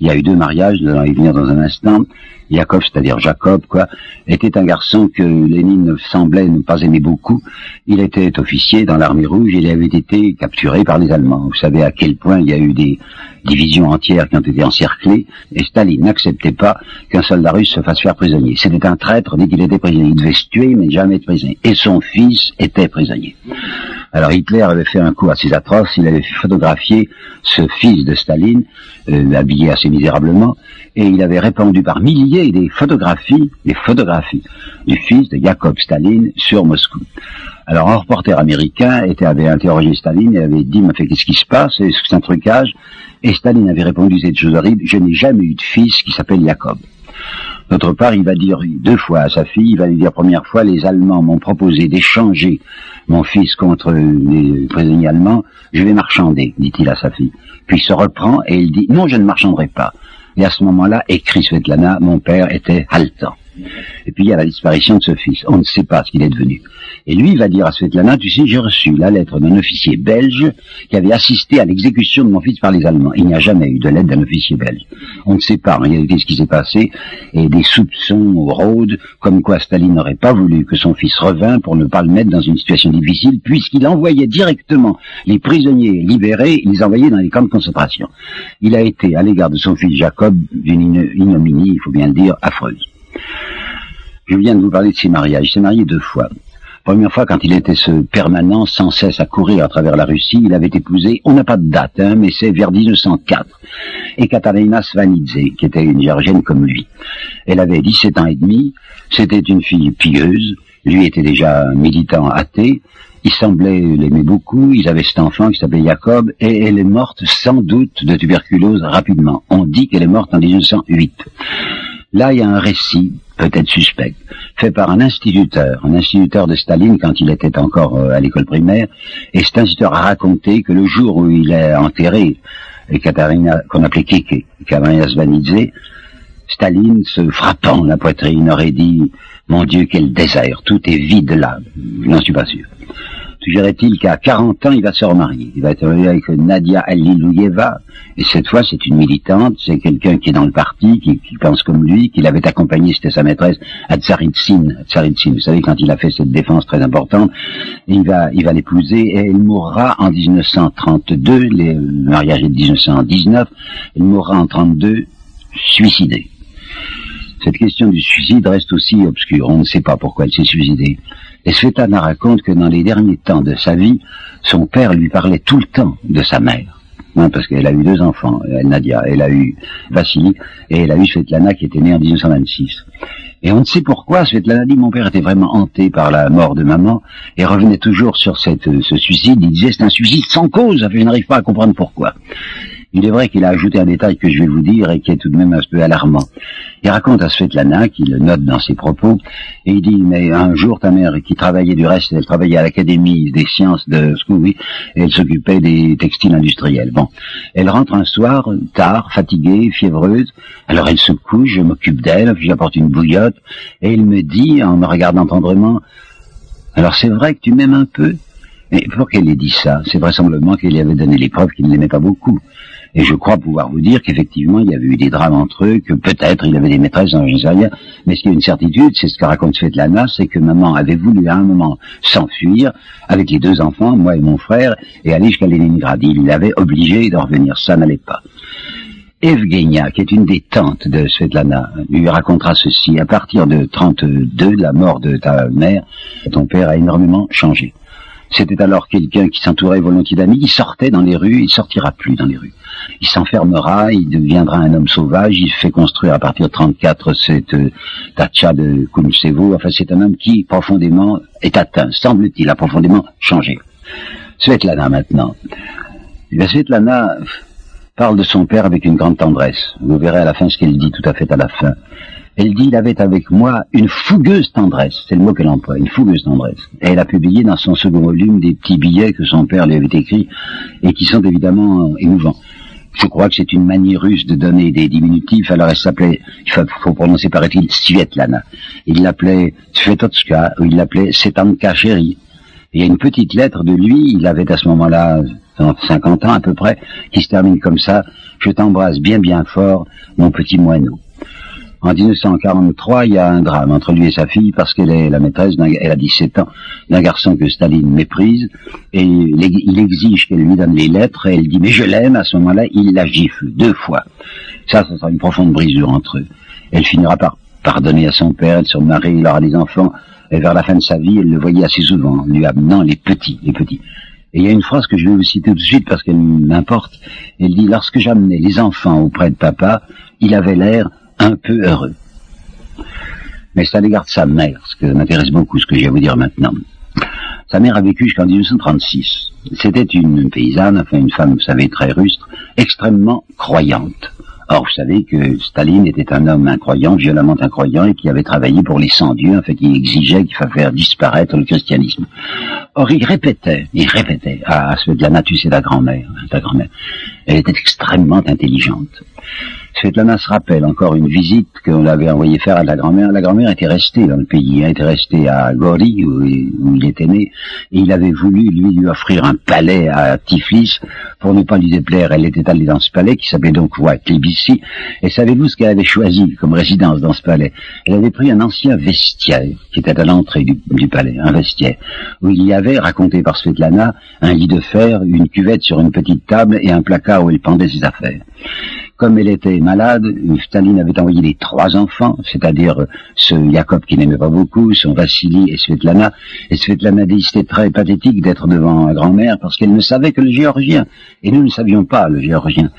Il y a eu deux mariages, nous allons y venir dans un instant. Yakov, c'est-à-dire Jacob, quoi, était un garçon que Lénine semblait ne pas aimer beaucoup. Il était officier dans l'armée rouge et il avait été capturé par les Allemands. Vous savez à quel point il y a eu des divisions entières qui ont été encerclées et Staline n'acceptait pas qu'un soldat russe se fasse faire prisonnier. C'était un traître dès qu'il était prisonnier. Il devait se tuer mais jamais être prisonnier. Et son fils était prisonnier. Alors Hitler avait fait un coup assez atroce, il avait photographié ce fils de Staline, euh, habillé assez misérablement, et il avait répandu par milliers des photographies, des photographies du fils de Jacob Staline sur Moscou. Alors un reporter américain était, avait interrogé Staline et avait dit, mais qu'est-ce qui se passe? Est-ce que c'est un trucage Et Staline avait répondu cette chose horrible, je n'ai jamais eu de fils qui s'appelle Jacob. D'autre part, il va dire deux fois à sa fille, il va lui dire première fois, les Allemands m'ont proposé d'échanger mon fils contre les prisonniers allemands, je vais marchander, dit-il à sa fille. Puis il se reprend et il dit, non, je ne marchanderai pas. Et à ce moment-là, écrit Svetlana, mon père était haletant. Et puis il y a la disparition de ce fils. On ne sait pas ce qu'il est devenu. Et lui, va dire à Svetlana, tu sais, j'ai reçu la lettre d'un officier belge qui avait assisté à l'exécution de mon fils par les Allemands. Il n'y a jamais eu de lettre d'un officier belge. On ne sait pas en réalité ce qui s'est passé, et des soupçons rôdent, comme quoi Staline n'aurait pas voulu que son fils revint pour ne pas le mettre dans une situation difficile, puisqu'il envoyait directement les prisonniers libérés, il les envoyait dans les camps de concentration. Il a été, à l'égard de son fils Jacob, d'une ignominie, il faut bien le dire, affreuse. Je viens de vous parler de ses mariages. Il s'est marié deux fois. Première fois, quand il était ce permanent, sans cesse à courir à travers la Russie, il avait épousé, on n'a pas de date, hein, mais c'est vers 1904, et Katarina Svanidze, qui était une Géorgienne comme lui. Elle avait 17 ans et demi, c'était une fille pieuse, lui était déjà militant athée, il semblait l'aimer beaucoup, ils avaient cet enfant qui s'appelait Jacob, et elle est morte sans doute de tuberculose rapidement. On dit qu'elle est morte en 1908. Là, il y a un récit, peut-être suspect, fait par un instituteur, un instituteur de Staline quand il était encore euh, à l'école primaire, et cet instituteur a raconté que le jour où il est enterré, et Katarina, qu'on appelait Keke, Katarina Svanidze, Staline, se frappant la poitrine, aurait dit, mon Dieu, quel désert, tout est vide là. Je n'en suis pas sûr suggérait-il qu'à 40 ans, il va se remarier. Il va être marié avec Nadia Alilouyeva, et cette fois, c'est une militante, c'est quelqu'un qui est dans le parti, qui, pense comme lui, qui l'avait accompagné, c'était sa maîtresse, à Tsaritsine. Vous savez, quand il a fait cette défense très importante, il va, il va l'épouser, et elle mourra en 1932, le mariage est de 1919, elle mourra en 32, suicidée. Cette question du suicide reste aussi obscure. On ne sait pas pourquoi elle s'est suicidée. Et Svetlana raconte que dans les derniers temps de sa vie, son père lui parlait tout le temps de sa mère. Hein, parce qu'elle a eu deux enfants, Nadia. Elle a eu Vassili et elle a eu Svetlana qui était née en 1926. Et on ne sait pourquoi, Svetlana dit, mon père était vraiment hanté par la mort de maman et revenait toujours sur cette, ce suicide. Il disait, c'est un suicide sans cause. Je n'arrive pas à comprendre pourquoi. Il est vrai qu'il a ajouté un détail que je vais vous dire et qui est tout de même un peu alarmant. Il raconte à Svetlana, qui le note dans ses propos, et il dit, mais un jour ta mère, qui travaillait du reste, elle travaillait à l'Académie des sciences de Scooby, et elle s'occupait des textiles industriels. Bon, elle rentre un soir, tard, fatiguée, fiévreuse, alors elle se couche, je m'occupe d'elle, j'apporte une bouillotte, et elle me dit, en me regardant tendrement, Alors c'est vrai que tu m'aimes un peu, mais pour qu'elle ait dit ça, c'est vraisemblablement qu'elle lui avait donné les preuves qu'il ne l'aimait pas beaucoup. Et je crois pouvoir vous dire qu'effectivement, il y avait eu des drames entre eux, que peut-être il avait des maîtresses, ne sais rien. Mais ce qui est une certitude, c'est ce que raconte Svetlana, c'est que maman avait voulu à un moment s'enfuir avec les deux enfants, moi et mon frère, et aller jusqu'à Leningrad. Il l'avait obligé de revenir. Ça n'allait pas. Evgenia, qui est une des tantes de Svetlana, lui racontera ceci. À partir de 32, la mort de ta mère, ton père a énormément changé. C'était alors quelqu'un qui s'entourait volontiers d'amis, il sortait dans les rues, il sortira plus dans les rues. Il s'enfermera, il deviendra un homme sauvage, il fait construire à partir de 34 cette euh, de Kunsevo. Enfin, c'est un homme qui profondément est atteint, semble-t-il, a profondément changé. Svetlana maintenant. Eh Svetlana parle de son père avec une grande tendresse. Vous verrez à la fin ce qu'elle dit tout à fait à la fin. Elle dit, il avait avec moi une fougueuse tendresse, c'est le mot qu'elle emploie, une fougueuse tendresse. Et elle a publié dans son second volume des petits billets que son père lui avait écrits et qui sont évidemment émouvants. Je crois que c'est une manie russe de donner des diminutifs, alors elle s'appelait, il faut, prononcer paraît-il, Svetlana. Il l'appelait Svetotska, ou il l'appelait Setanka chérie. Il y a une petite lettre de lui, il avait à ce moment-là 50 ans à peu près, qui se termine comme ça, je t'embrasse bien bien fort, mon petit moineau. En 1943, il y a un drame entre lui et sa fille parce qu'elle est la maîtresse, elle a 17 ans, d'un garçon que Staline méprise et il exige qu'elle lui donne les lettres et elle dit mais je l'aime, à ce moment-là, il la gifle deux fois. Ça, ça sera une profonde brisure entre eux. Elle finira par pardonner à son père, elle se marie, il aura des enfants et vers la fin de sa vie, elle le voyait assez souvent, lui amenant les petits, les petits. Et il y a une phrase que je vais vous citer tout de suite parce qu'elle m'importe. Elle dit, lorsque j'amenais les enfants auprès de papa, il avait l'air un peu heureux. Mais c'est à l'égard de sa mère, ce que m'intéresse beaucoup, ce que j'ai à vous dire maintenant. Sa mère a vécu jusqu'en 1936. C'était une paysanne, enfin une femme, vous savez, très rustre, extrêmement croyante. Or, vous savez que Staline était un homme incroyant, violemment incroyant, et qui avait travaillé pour les sans-dieux, fait, qui exigeait qu'il fallait faire disparaître le christianisme. Or, il répétait, il répétait à, ce de la nature, c'est ta grand-mère, ta grand-mère. Elle était extrêmement intelligente. Svetlana se rappelle encore une visite qu'on avait envoyé faire à la grand-mère. La grand-mère était restée dans le pays, elle était restée à Gori, où, il était né, et il avait voulu lui, offrir un palais à Tiflis pour ne pas lui déplaire. Elle était allée dans ce palais qui s'appelait donc Wat et savez-vous ce qu'elle avait choisi comme résidence dans ce palais? Elle avait pris un ancien vestiaire qui était à l'entrée du, du, palais, un vestiaire, où il y avait, raconté par Svetlana, un lit de fer, une cuvette sur une petite table et un placard où elle pendait ses affaires. Comme elle était malade, Staline avait envoyé les trois enfants, c'est-à-dire ce Jacob qui n'aimait pas beaucoup, son Vassili et Svetlana. Et Svetlana dit c'était très pathétique d'être devant la grand-mère parce qu'elle ne savait que le géorgien. Et nous ne savions pas le géorgien.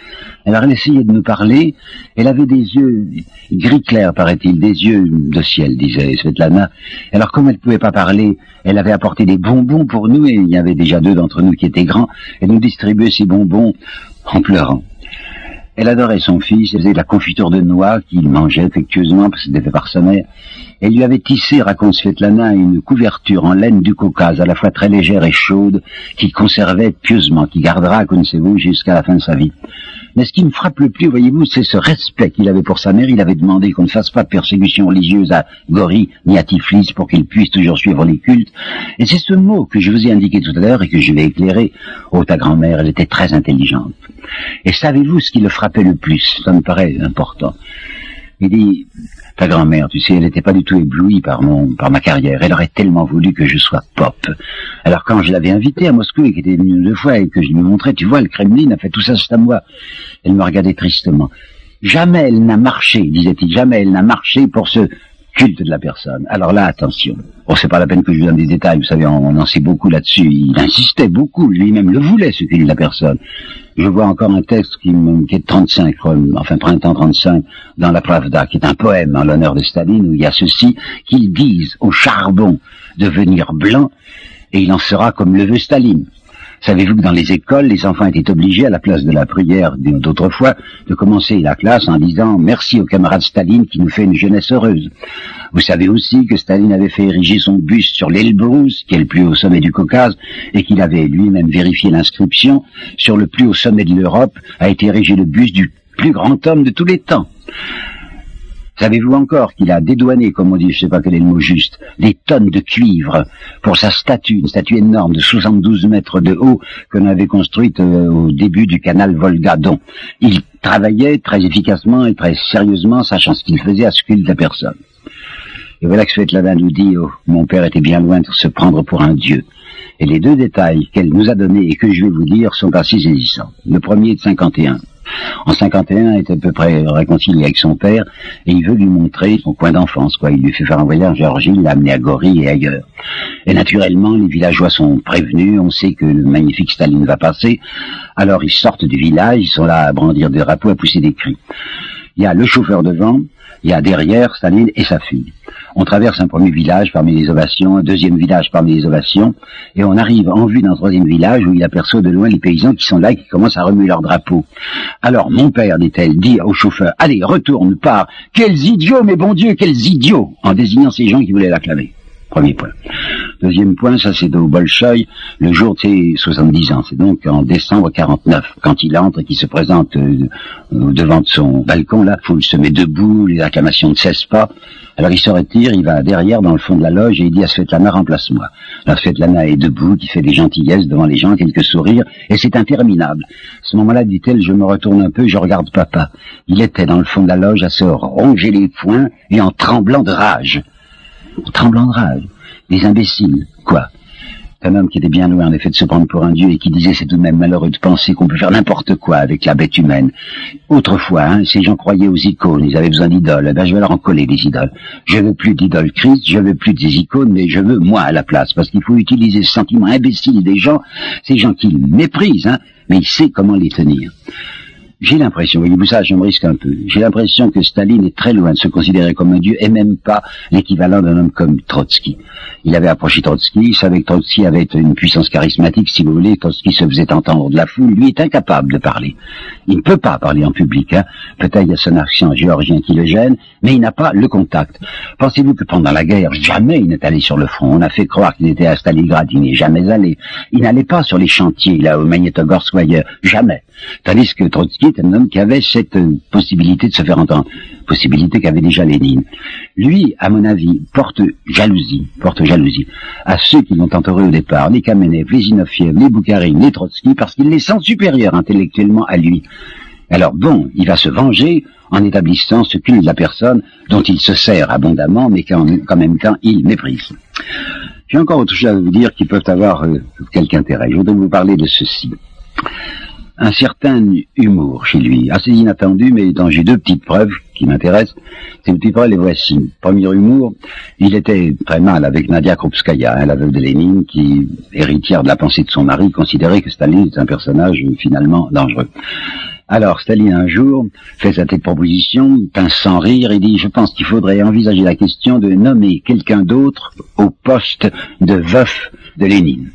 Alors elle essayait de nous parler. Elle avait des yeux gris clair, paraît-il, des yeux de ciel, disait Svetlana. Alors comme elle ne pouvait pas parler, elle avait apporté des bonbons pour nous et il y avait déjà deux d'entre nous qui étaient grands. Et nous distribuait ces bonbons en pleurant. Elle adorait son fils, elle faisait de la confiture de noix qu'il mangeait affectueusement parce que c'était fait par sa mère. Elle lui avait tissé, raconte Svetlana, une couverture en laine du Caucase, à la fois très légère et chaude, qu'il conservait pieusement, qui gardera, connaissez-vous, jusqu'à la fin de sa vie. Mais ce qui me frappe le plus, voyez-vous, c'est ce respect qu'il avait pour sa mère. Il avait demandé qu'on ne fasse pas de persécution religieuse à Gori ni à Tiflis pour qu'il puisse toujours suivre les cultes. Et c'est ce mot que je vous ai indiqué tout à l'heure et que je vais éclairer. Oh, ta grand-mère, elle était très intelligente. Et savez-vous ce qui le frappait le plus? Ça me paraît important. Il dit, ta grand-mère, tu sais, elle n'était pas du tout éblouie par ma carrière. Elle aurait tellement voulu que je sois pop. Alors quand je l'avais invitée à Moscou et qu'elle était venue deux fois et que je lui montrais, tu vois, le Kremlin a fait tout ça, c'est à moi. Elle me regardait tristement. Jamais elle n'a marché, disait-il, jamais elle n'a marché pour ce culte de la personne. Alors là, attention. Bon, c'est pas la peine que je vous donne des détails, vous savez, on, en sait beaucoup là-dessus. Il insistait beaucoup, lui-même le voulait, ce culte de la personne. Je vois encore un texte qui, qui est 35, enfin printemps 35, dans la Pravda, qui est un poème en l'honneur de Staline, où il y a ceci, qu'il dise au charbon de venir blanc, et il en sera comme le veut Staline. Savez-vous que dans les écoles, les enfants étaient obligés, à la place de la prière d'autrefois, de commencer la classe en disant merci au camarade Staline qui nous fait une jeunesse heureuse. Vous savez aussi que Staline avait fait ériger son buste sur l'Elbrus, qui est le plus haut sommet du Caucase, et qu'il avait lui-même vérifié l'inscription. Sur le plus haut sommet de l'Europe a été érigé le buste du plus grand homme de tous les temps. Savez-vous encore qu'il a dédouané, comme on dit, je ne sais pas quel est le mot juste, des tonnes de cuivre pour sa statue, une statue énorme de 72 mètres de haut qu'on avait construite euh, au début du canal Volga-Don. Il travaillait très efficacement et très sérieusement, sachant ce qu'il faisait à ce de la personne. Et voilà que Svetlana nous dit, oh, mon père était bien loin de se prendre pour un dieu. Et les deux détails qu'elle nous a donnés et que je vais vous dire sont assez saisissants. Le premier est de 51. En 51, il est à peu près réconcilié avec son père et il veut lui montrer son coin d'enfance. Quoi. Il lui fait faire un voyage en Géorgie, l'a amené à Gori et ailleurs. Et naturellement, les villageois sont prévenus, on sait que le magnifique Staline va passer. Alors ils sortent du village, ils sont là à brandir des drapeaux, à pousser des cris. Il y a le chauffeur devant, il y a derrière Staline et sa fille. On traverse un premier village parmi les ovations, un deuxième village parmi les ovations, et on arrive en vue d'un troisième village où il aperçoit de loin les paysans qui sont là et qui commencent à remuer leurs drapeaux. Alors mon père, dit-elle, dit au chauffeur, allez, retourne, pars. Quels idiots, mais bon Dieu, quels idiots en désignant ces gens qui voulaient l'acclamer. Premier point. Deuxième point, ça c'est au Bolchoï, le jour de ses 70 ans. C'est donc en décembre 49. Quand il entre et qu'il se présente euh, devant son balcon, là, foule se met debout, les acclamations ne cessent pas. Alors il se retire, il va derrière dans le fond de la loge et il dit à Svetlana, remplace-moi. Alors Svetlana est debout, qui fait des gentillesses devant les gens, quelques sourires, et c'est interminable. Ce moment-là, dit-elle, je me retourne un peu, je regarde papa. Il était dans le fond de la loge à se ronger les poings et en tremblant de rage tremblant de rage. Des imbéciles, quoi? Un homme qui était bien loin en effet de se prendre pour un dieu et qui disait c'est tout de même malheureux de penser qu'on peut faire n'importe quoi avec la bête humaine. Autrefois, hein, ces gens croyaient aux icônes, ils avaient besoin d'idoles. Eh ben, je vais leur en coller des idoles. Je veux plus d'idoles Christ, je veux plus des icônes, mais je veux moi à la place, parce qu'il faut utiliser ce sentiment imbécile des gens, ces gens qui méprisent, hein, mais il sait comment les tenir. J'ai l'impression, voyez-vous ça, je me risque un peu, j'ai l'impression que Staline est très loin de se considérer comme un dieu et même pas l'équivalent d'un homme comme Trotsky. Il avait approché Trotsky, il savait que Trotsky avait une puissance charismatique, si vous voulez, Trotsky se faisait entendre de la foule, lui est incapable de parler. Il ne peut pas parler en public, hein. peut-être il y a son accent géorgien qui le gêne, mais il n'a pas le contact. Pensez-vous que pendant la guerre, jamais il n'est allé sur le front, on a fait croire qu'il était à Stalingrad, il n'est jamais allé. Il n'allait pas sur les chantiers, là, au Magnitogorsk jamais. Tandis que Trotsky est un homme qui avait cette euh, possibilité de se faire entendre, possibilité qu'avait déjà Lénine. Lui, à mon avis, porte jalousie, porte jalousie à ceux qui l'ont entouré au départ, les Kamenev, les Zinofiev, les Boukharine, les Trotsky, parce qu'il les sent supérieurs intellectuellement à lui. Alors bon, il va se venger en établissant ce culte de la personne dont il se sert abondamment, mais qu'en même temps il méprise. J'ai encore autre chose à vous dire qui peuvent avoir euh, quelque intérêt. Je voudrais vous parler de ceci un certain humour chez lui, assez inattendu, mais dont j'ai deux petites preuves qui m'intéressent. Ces petites preuves, les voici. Premier humour, il était très mal avec Nadia Krupskaya, hein, la veuve de Lénine, qui, héritière de la pensée de son mari, considérait que Staline est un personnage finalement dangereux. Alors, Staline, un jour, fait cette proposition, pince sans rire, et dit, je pense qu'il faudrait envisager la question de nommer quelqu'un d'autre au poste de veuf de Lénine.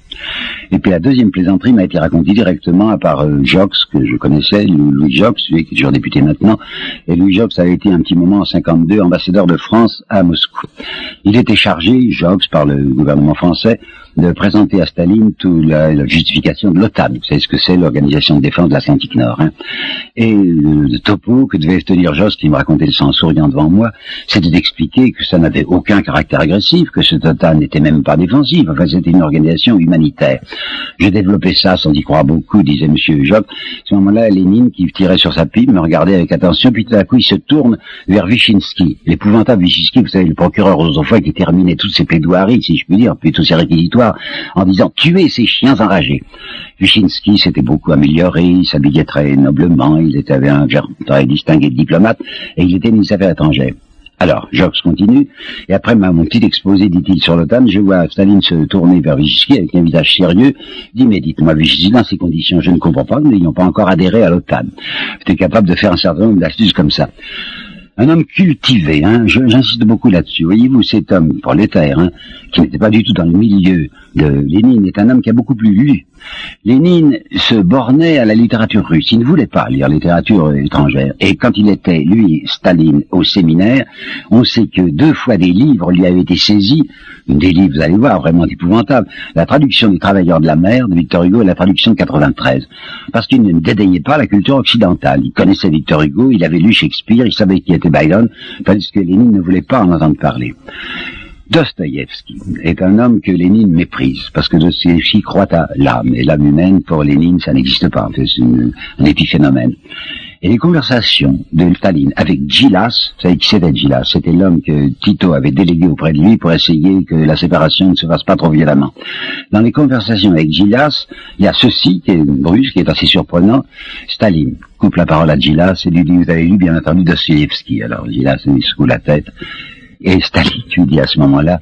Et puis la deuxième plaisanterie m'a été racontée directement à part euh, Jox, que je connaissais, Louis Jox, celui qui est toujours député maintenant. Et Louis Jox a été un petit moment en 52 ambassadeur de France à Moscou. Il était chargé, Jox, par le gouvernement français, de présenter à Staline toute la, justification de l'OTAN. Vous savez ce que c'est l'Organisation de défense de l'Atlantique Nord. Hein. Et le, topo que devait tenir Joss, qui me racontait le en souriant devant moi, c'était d'expliquer que ça n'avait aucun caractère agressif, que ce OTAN n'était même pas défensif, enfin c'était une organisation humanitaire. Je développais ça sans y croire beaucoup, disait Monsieur Job. À ce moment-là, Lénine, qui tirait sur sa pipe, me regardait avec attention, puis tout à coup il se tourne vers Wyszynski, l'épouvantable Wyszynski, vous savez, le procureur autrefois qui terminait toutes ses plaidoiries, si je puis dire, puis tous ses réquisitoires, en disant tuer ces chiens enragés. Wyszynski s'était beaucoup amélioré, il s'habillait très noblement, il était un très distingué diplomate, et il était ministre des Affaires étrangères. Alors, Jox continue, et après mon petit exposé, dit-il, sur l'OTAN, je vois Staline se tourner vers Vyshensky avec un visage sérieux, dit, mais dites-moi, Vyshensky, dans ces conditions, je ne comprends pas, nous n'ayons pas encore adhéré à l'OTAN. J'étais capable de faire un certain nombre d'astuces comme ça un homme cultivé, hein, j'insiste beaucoup là-dessus. Voyez-vous, cet homme prolétaire, hein, qui n'était pas du tout dans le milieu de Lénine est un homme qui a beaucoup plus lu. Lénine se bornait à la littérature russe. Il ne voulait pas lire littérature étrangère. Et quand il était, lui, Staline, au séminaire, on sait que deux fois des livres lui avaient été saisis. Des livres, vous allez voir, vraiment épouvantables. La traduction des Travailleurs de la mer de Victor Hugo et la traduction de 93. Parce qu'il ne dédaignait pas la culture occidentale. Il connaissait Victor Hugo, il avait lu Shakespeare, il savait qui était Byron, tandis que Lénine ne voulait pas en entendre parler. Dostoïevski est un homme que Lénine méprise, parce que Dostoïevski croit à l'âme, et l'âme humaine, pour Lénine, ça n'existe pas, c'est un épiphénomène. Et les conversations de Staline avec Gilas, vous savez qui c'était C'était l'homme que Tito avait délégué auprès de lui pour essayer que la séparation ne se fasse pas trop violemment. Dans les conversations avec Gilas, il y a ceci qui est brusque, qui est assez surprenant. Staline coupe la parole à Gilas et lui dit, vous avez lu bien entendu Dostoïevski. Alors Gilas lui secoue la tête et Staline lui dit à ce moment-là,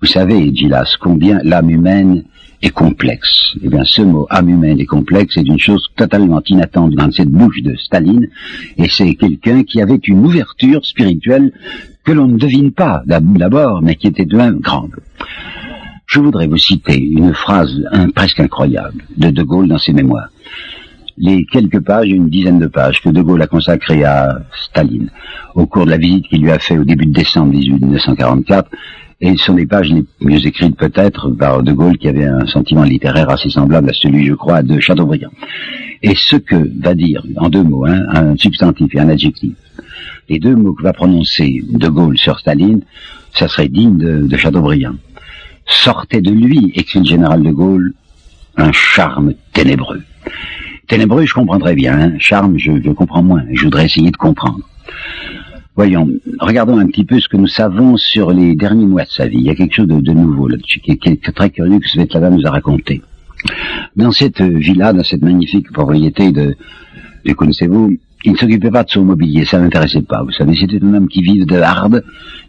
vous savez, Gilas, combien l'âme humaine est complexe. Eh bien, ce mot âme humaine et complexe est une chose totalement inattendue dans cette bouche de Staline, et c'est quelqu'un qui avait une ouverture spirituelle que l'on ne devine pas d'abord, mais qui était de grande. Je voudrais vous citer une phrase presque incroyable de De Gaulle dans ses mémoires. Les quelques pages, une dizaine de pages que De Gaulle a consacrées à Staline au cours de la visite qu'il lui a fait au début de décembre 1944, et ce sont des pages les mieux écrites peut-être par De Gaulle qui avait un sentiment littéraire assez semblable à celui, je crois, de Chateaubriand. Et ce que va dire, en deux mots, hein, un substantif et un adjectif, les deux mots que va prononcer De Gaulle sur Staline, ça serait digne de, Chateaubriand. Sortait de lui, écrit le général de Gaulle, un charme ténébreux. Ténébreux, je comprendrais bien, hein. charme, je, comprends moins, je voudrais essayer de comprendre. Voyons, regardons un petit peu ce que nous savons sur les derniers mois de sa vie. Il y a quelque chose de, nouveau là-dessus, qui, très curieux que Svetlana nous a raconté. Dans cette villa, dans cette magnifique propriété de, de connaissez-vous, il ne s'occupait pas de son mobilier, ça l'intéressait pas. Vous savez, c'était un homme qui vivait de hard.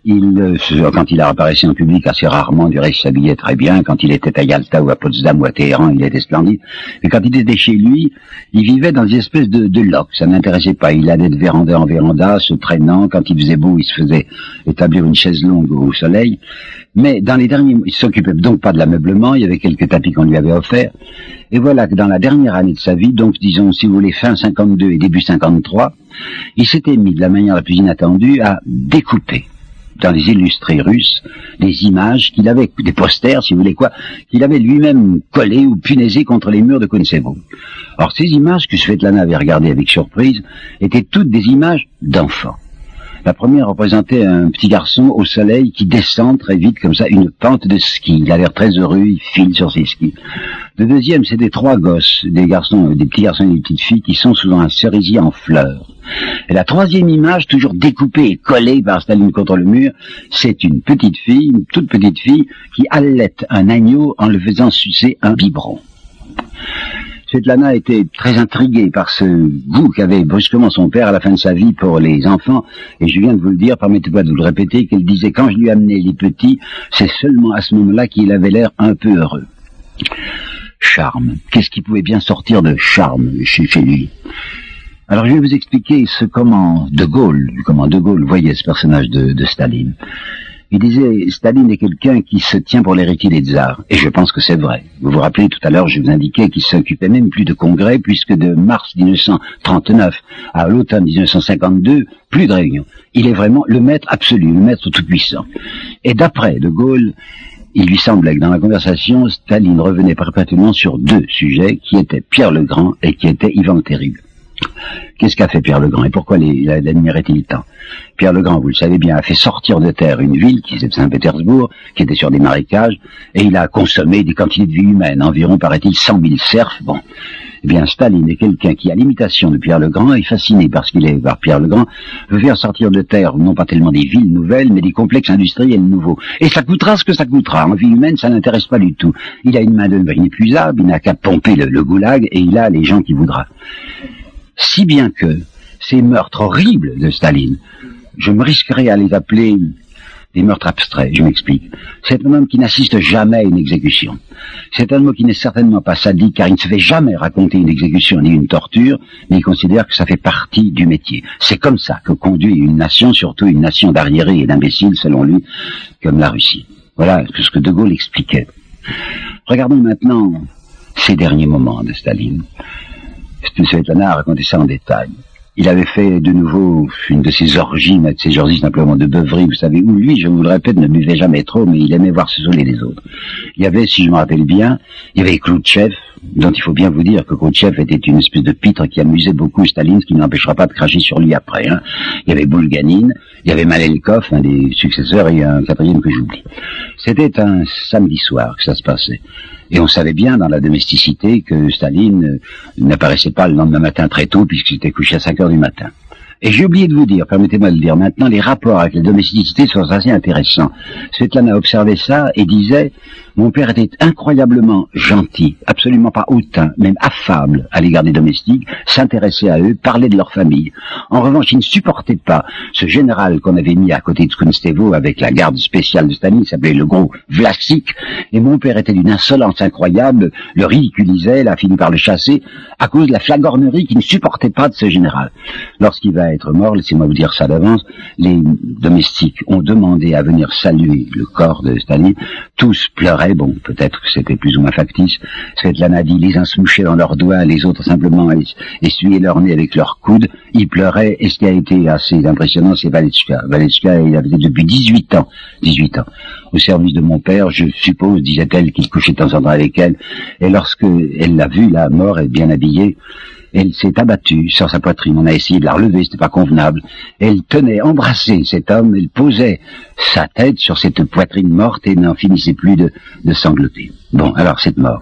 Il, euh, quand il apparaissait en public assez rarement, du reste, s'habillait très bien. Quand il était à Yalta ou à Potsdam ou à Téhéran, il était splendide. Et quand il était chez lui, il vivait dans une espèce de, de loc. Ça n'intéressait pas. Il allait de véranda en véranda, se traînant. Quand il faisait beau, il se faisait établir une chaise longue au soleil. Mais dans les derniers, il s'occupait donc pas de l'ameublement. Il y avait quelques tapis qu'on lui avait offerts. Et voilà que dans la dernière année de sa vie, donc disons si vous voulez fin 52 et début 53, il s'était mis de la manière la plus inattendue à découper dans les illustrés russes des images qu'il avait, des posters, si vous voulez quoi, qu'il avait lui-même collés ou punaisés contre les murs de Konesevo. Or, ces images que Svetlana avait regardées avec surprise étaient toutes des images d'enfants. La première représentait un petit garçon au soleil qui descend très vite comme ça une pente de ski. Il a l'air très heureux, il file sur ses skis. Le deuxième, c'est des trois gosses, des garçons, des petits garçons et des petites filles qui sont souvent un cerisier en fleurs. Et la troisième image, toujours découpée et collée par Staline contre le mur, c'est une petite fille, une toute petite fille, qui allait un agneau en le faisant sucer un biberon. Svetlana était très intriguée par ce goût qu'avait brusquement son père à la fin de sa vie pour les enfants, et je viens de vous le dire, permettez-moi de vous le répéter, qu'elle disait quand je lui amenais les petits, c'est seulement à ce moment-là qu'il avait l'air un peu heureux. Charme. Qu'est-ce qui pouvait bien sortir de charme chez, lui? Alors je vais vous expliquer ce comment De Gaulle, comment De Gaulle voyait ce personnage de, de Staline. Il disait, Staline est quelqu'un qui se tient pour l'héritier des tsars. Et je pense que c'est vrai. Vous vous rappelez tout à l'heure, je vous indiquais qu'il s'occupait même plus de congrès, puisque de mars 1939 à l'automne 1952, plus de réunions. Il est vraiment le maître absolu, le maître tout-puissant. Et d'après De Gaulle, il lui semblait que dans la conversation, Staline revenait perpétuellement sur deux sujets, qui étaient Pierre le Grand et qui étaient Ivan le Terrible. Qu'est-ce qu'a fait Pierre le Grand et pourquoi l'admirait-il tant Pierre le Grand, vous le savez bien, a fait sortir de terre une ville qui était Saint-Pétersbourg, qui était sur des marécages, et il a consommé des quantités de vie humaine, environ, paraît-il, 100 000 cerfs. Bon, eh bien, Staline est quelqu'un qui, à l'imitation de Pierre le Grand, est fasciné par ce qu'il est par Pierre le Grand, veut faire sortir de terre non pas tellement des villes nouvelles, mais des complexes industriels nouveaux. Et ça coûtera ce que ça coûtera. En vie humaine, ça n'intéresse pas du tout. Il a une main d'œuvre inépuisable, il n'a qu'à pomper le, le goulag, et il a les gens qui voudra si bien que ces meurtres horribles de Staline, je me risquerais à les appeler des meurtres abstraits, je m'explique. C'est un homme qui n'assiste jamais à une exécution. C'est un homme qui n'est certainement pas sadique car il ne se fait jamais raconter une exécution ni une torture, mais il considère que ça fait partie du métier. C'est comme ça que conduit une nation, surtout une nation d'arriérés et d'imbéciles selon lui, comme la Russie. Voilà ce que De Gaulle expliquait. Regardons maintenant ces derniers moments de Staline. Svetlana a raconté ça en détail. Il avait fait de nouveau une de ses orgies, de ses orgies simplement de beuverie, vous savez, où lui, je vous le répète, ne buvait jamais trop, mais il aimait voir se saouler les autres. Il y avait, si je me rappelle bien, il y avait Khrouchtchev, dont il faut bien vous dire que Khrouchtchev était une espèce de pitre qui amusait beaucoup Staline, ce qui n'empêchera pas de cracher sur lui après. Hein. Il y avait Bulganin, il y avait Malenkov, un des successeurs, et un quatrième que j'oublie. C'était un samedi soir que ça se passait. Et on savait bien dans la domesticité que Staline euh, n'apparaissait pas le lendemain matin très tôt puisqu'il était couché à 5 heures du matin. Et j'ai oublié de vous dire, permettez-moi de le dire maintenant, les rapports avec la domesticité sont assez intéressants. Svetlana observait ça et disait, mon père était incroyablement gentil, absolument pas hautain, même affable à l'égard des domestiques, s'intéressait à eux, parlait de leur famille. En revanche, il ne supportait pas ce général qu'on avait mis à côté de Skunstevo avec la garde spéciale de Staline, s'appelait le gros Vlasic, et mon père était d'une insolence incroyable, le ridiculisait, a fini par le chasser, à cause de la flagornerie qu'il ne supportait pas de ce général. Lorsqu'il être mort, laissez-moi vous dire ça d'avance, les domestiques ont demandé à venir saluer le corps de Staline, tous pleuraient. Bon, peut-être que c'était plus ou moins factice, Svetlana dit, les uns se mouchaient dans leurs doigts, les autres simplement essuyaient leur nez avec leurs coudes, ils pleuraient, et ce qui a été assez impressionnant, c'est Valetchka. Valetchka, il avait depuis 18 ans, 18 ans, au service de mon père, je suppose, disait-elle, qu'il couchait de temps en temps avec elle, et lorsque elle l'a vu, la mort, et bien habillée, elle s'est abattue sur sa poitrine. On a essayé de la relever, c'était pas convenable. Elle tenait embrassé cet homme, elle posait sa tête sur cette poitrine morte et n'en finissait plus de, de sangloter. Bon, alors cette mort.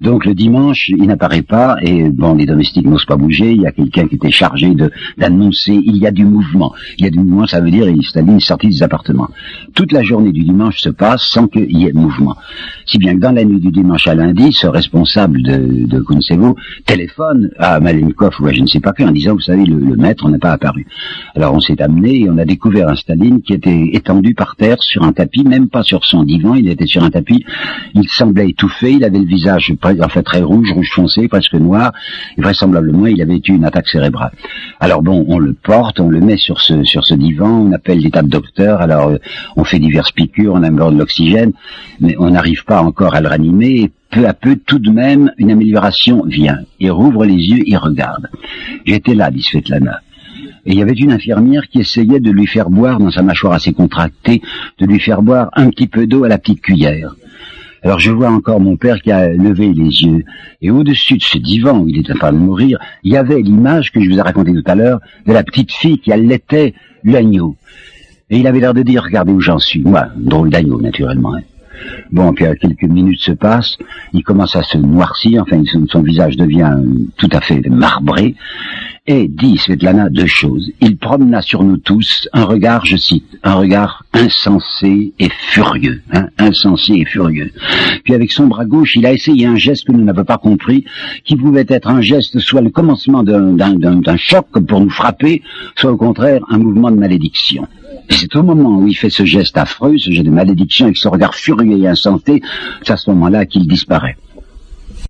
Donc le dimanche, il n'apparaît pas et bon, les domestiques n'osent pas bouger. Il y a quelqu'un qui était chargé d'annoncer il y a du mouvement. Il y a du mouvement, ça veut dire Staline est sorti des appartements. Toute la journée du dimanche se passe sans qu'il y ait mouvement. Si bien que dans la nuit du dimanche à lundi, ce responsable de, de Kuntsevo téléphone à Malenkov ou à je ne sais pas qui en disant vous savez le, maître n'a pas apparu. Alors on s'est amené et on a découvert un Staline qui était étendu par terre sur un tapis, même pas sur son divan, il était sur un tapis. Il semblait étouffé, il avait le visage en fait très rouge, rouge foncé, presque noir, et vraisemblablement il avait eu une attaque cérébrale. Alors bon, on le porte, on le met sur ce sur ce divan, on appelle l'état de docteur, alors euh, on fait diverses piqûres, on améliore de l'oxygène, mais on n'arrive pas encore à le ranimer, et peu à peu, tout de même, une amélioration vient. Il rouvre les yeux, il regarde. J'étais là, dit Svetlana. Et il y avait une infirmière qui essayait de lui faire boire, dans sa mâchoire assez contractée, de lui faire boire un petit peu d'eau à la petite cuillère. Alors je vois encore mon père qui a levé les yeux. Et au-dessus de ce divan où il était en train de mourir, il y avait l'image que je vous ai racontée tout à l'heure de la petite fille qui allaitait l'agneau. Et il avait l'air de dire, regardez où j'en suis. Moi, drôle d'agneau, naturellement. Hein. Bon, puis quelques minutes se passent, il commence à se noircir, enfin son, visage devient tout à fait marbré, et dit Svetlana deux choses. Il promena sur nous tous un regard, je cite, un regard insensé et furieux, hein, insensé et furieux. Puis avec son bras gauche, il a essayé un geste que nous n'avons pas compris, qui pouvait être un geste soit le commencement d'un choc pour nous frapper, soit au contraire un mouvement de malédiction. Et c'est au moment où il fait ce geste affreux, ce geste de malédiction, avec ce regard furieux et insenté, c'est à ce moment-là qu'il disparaît.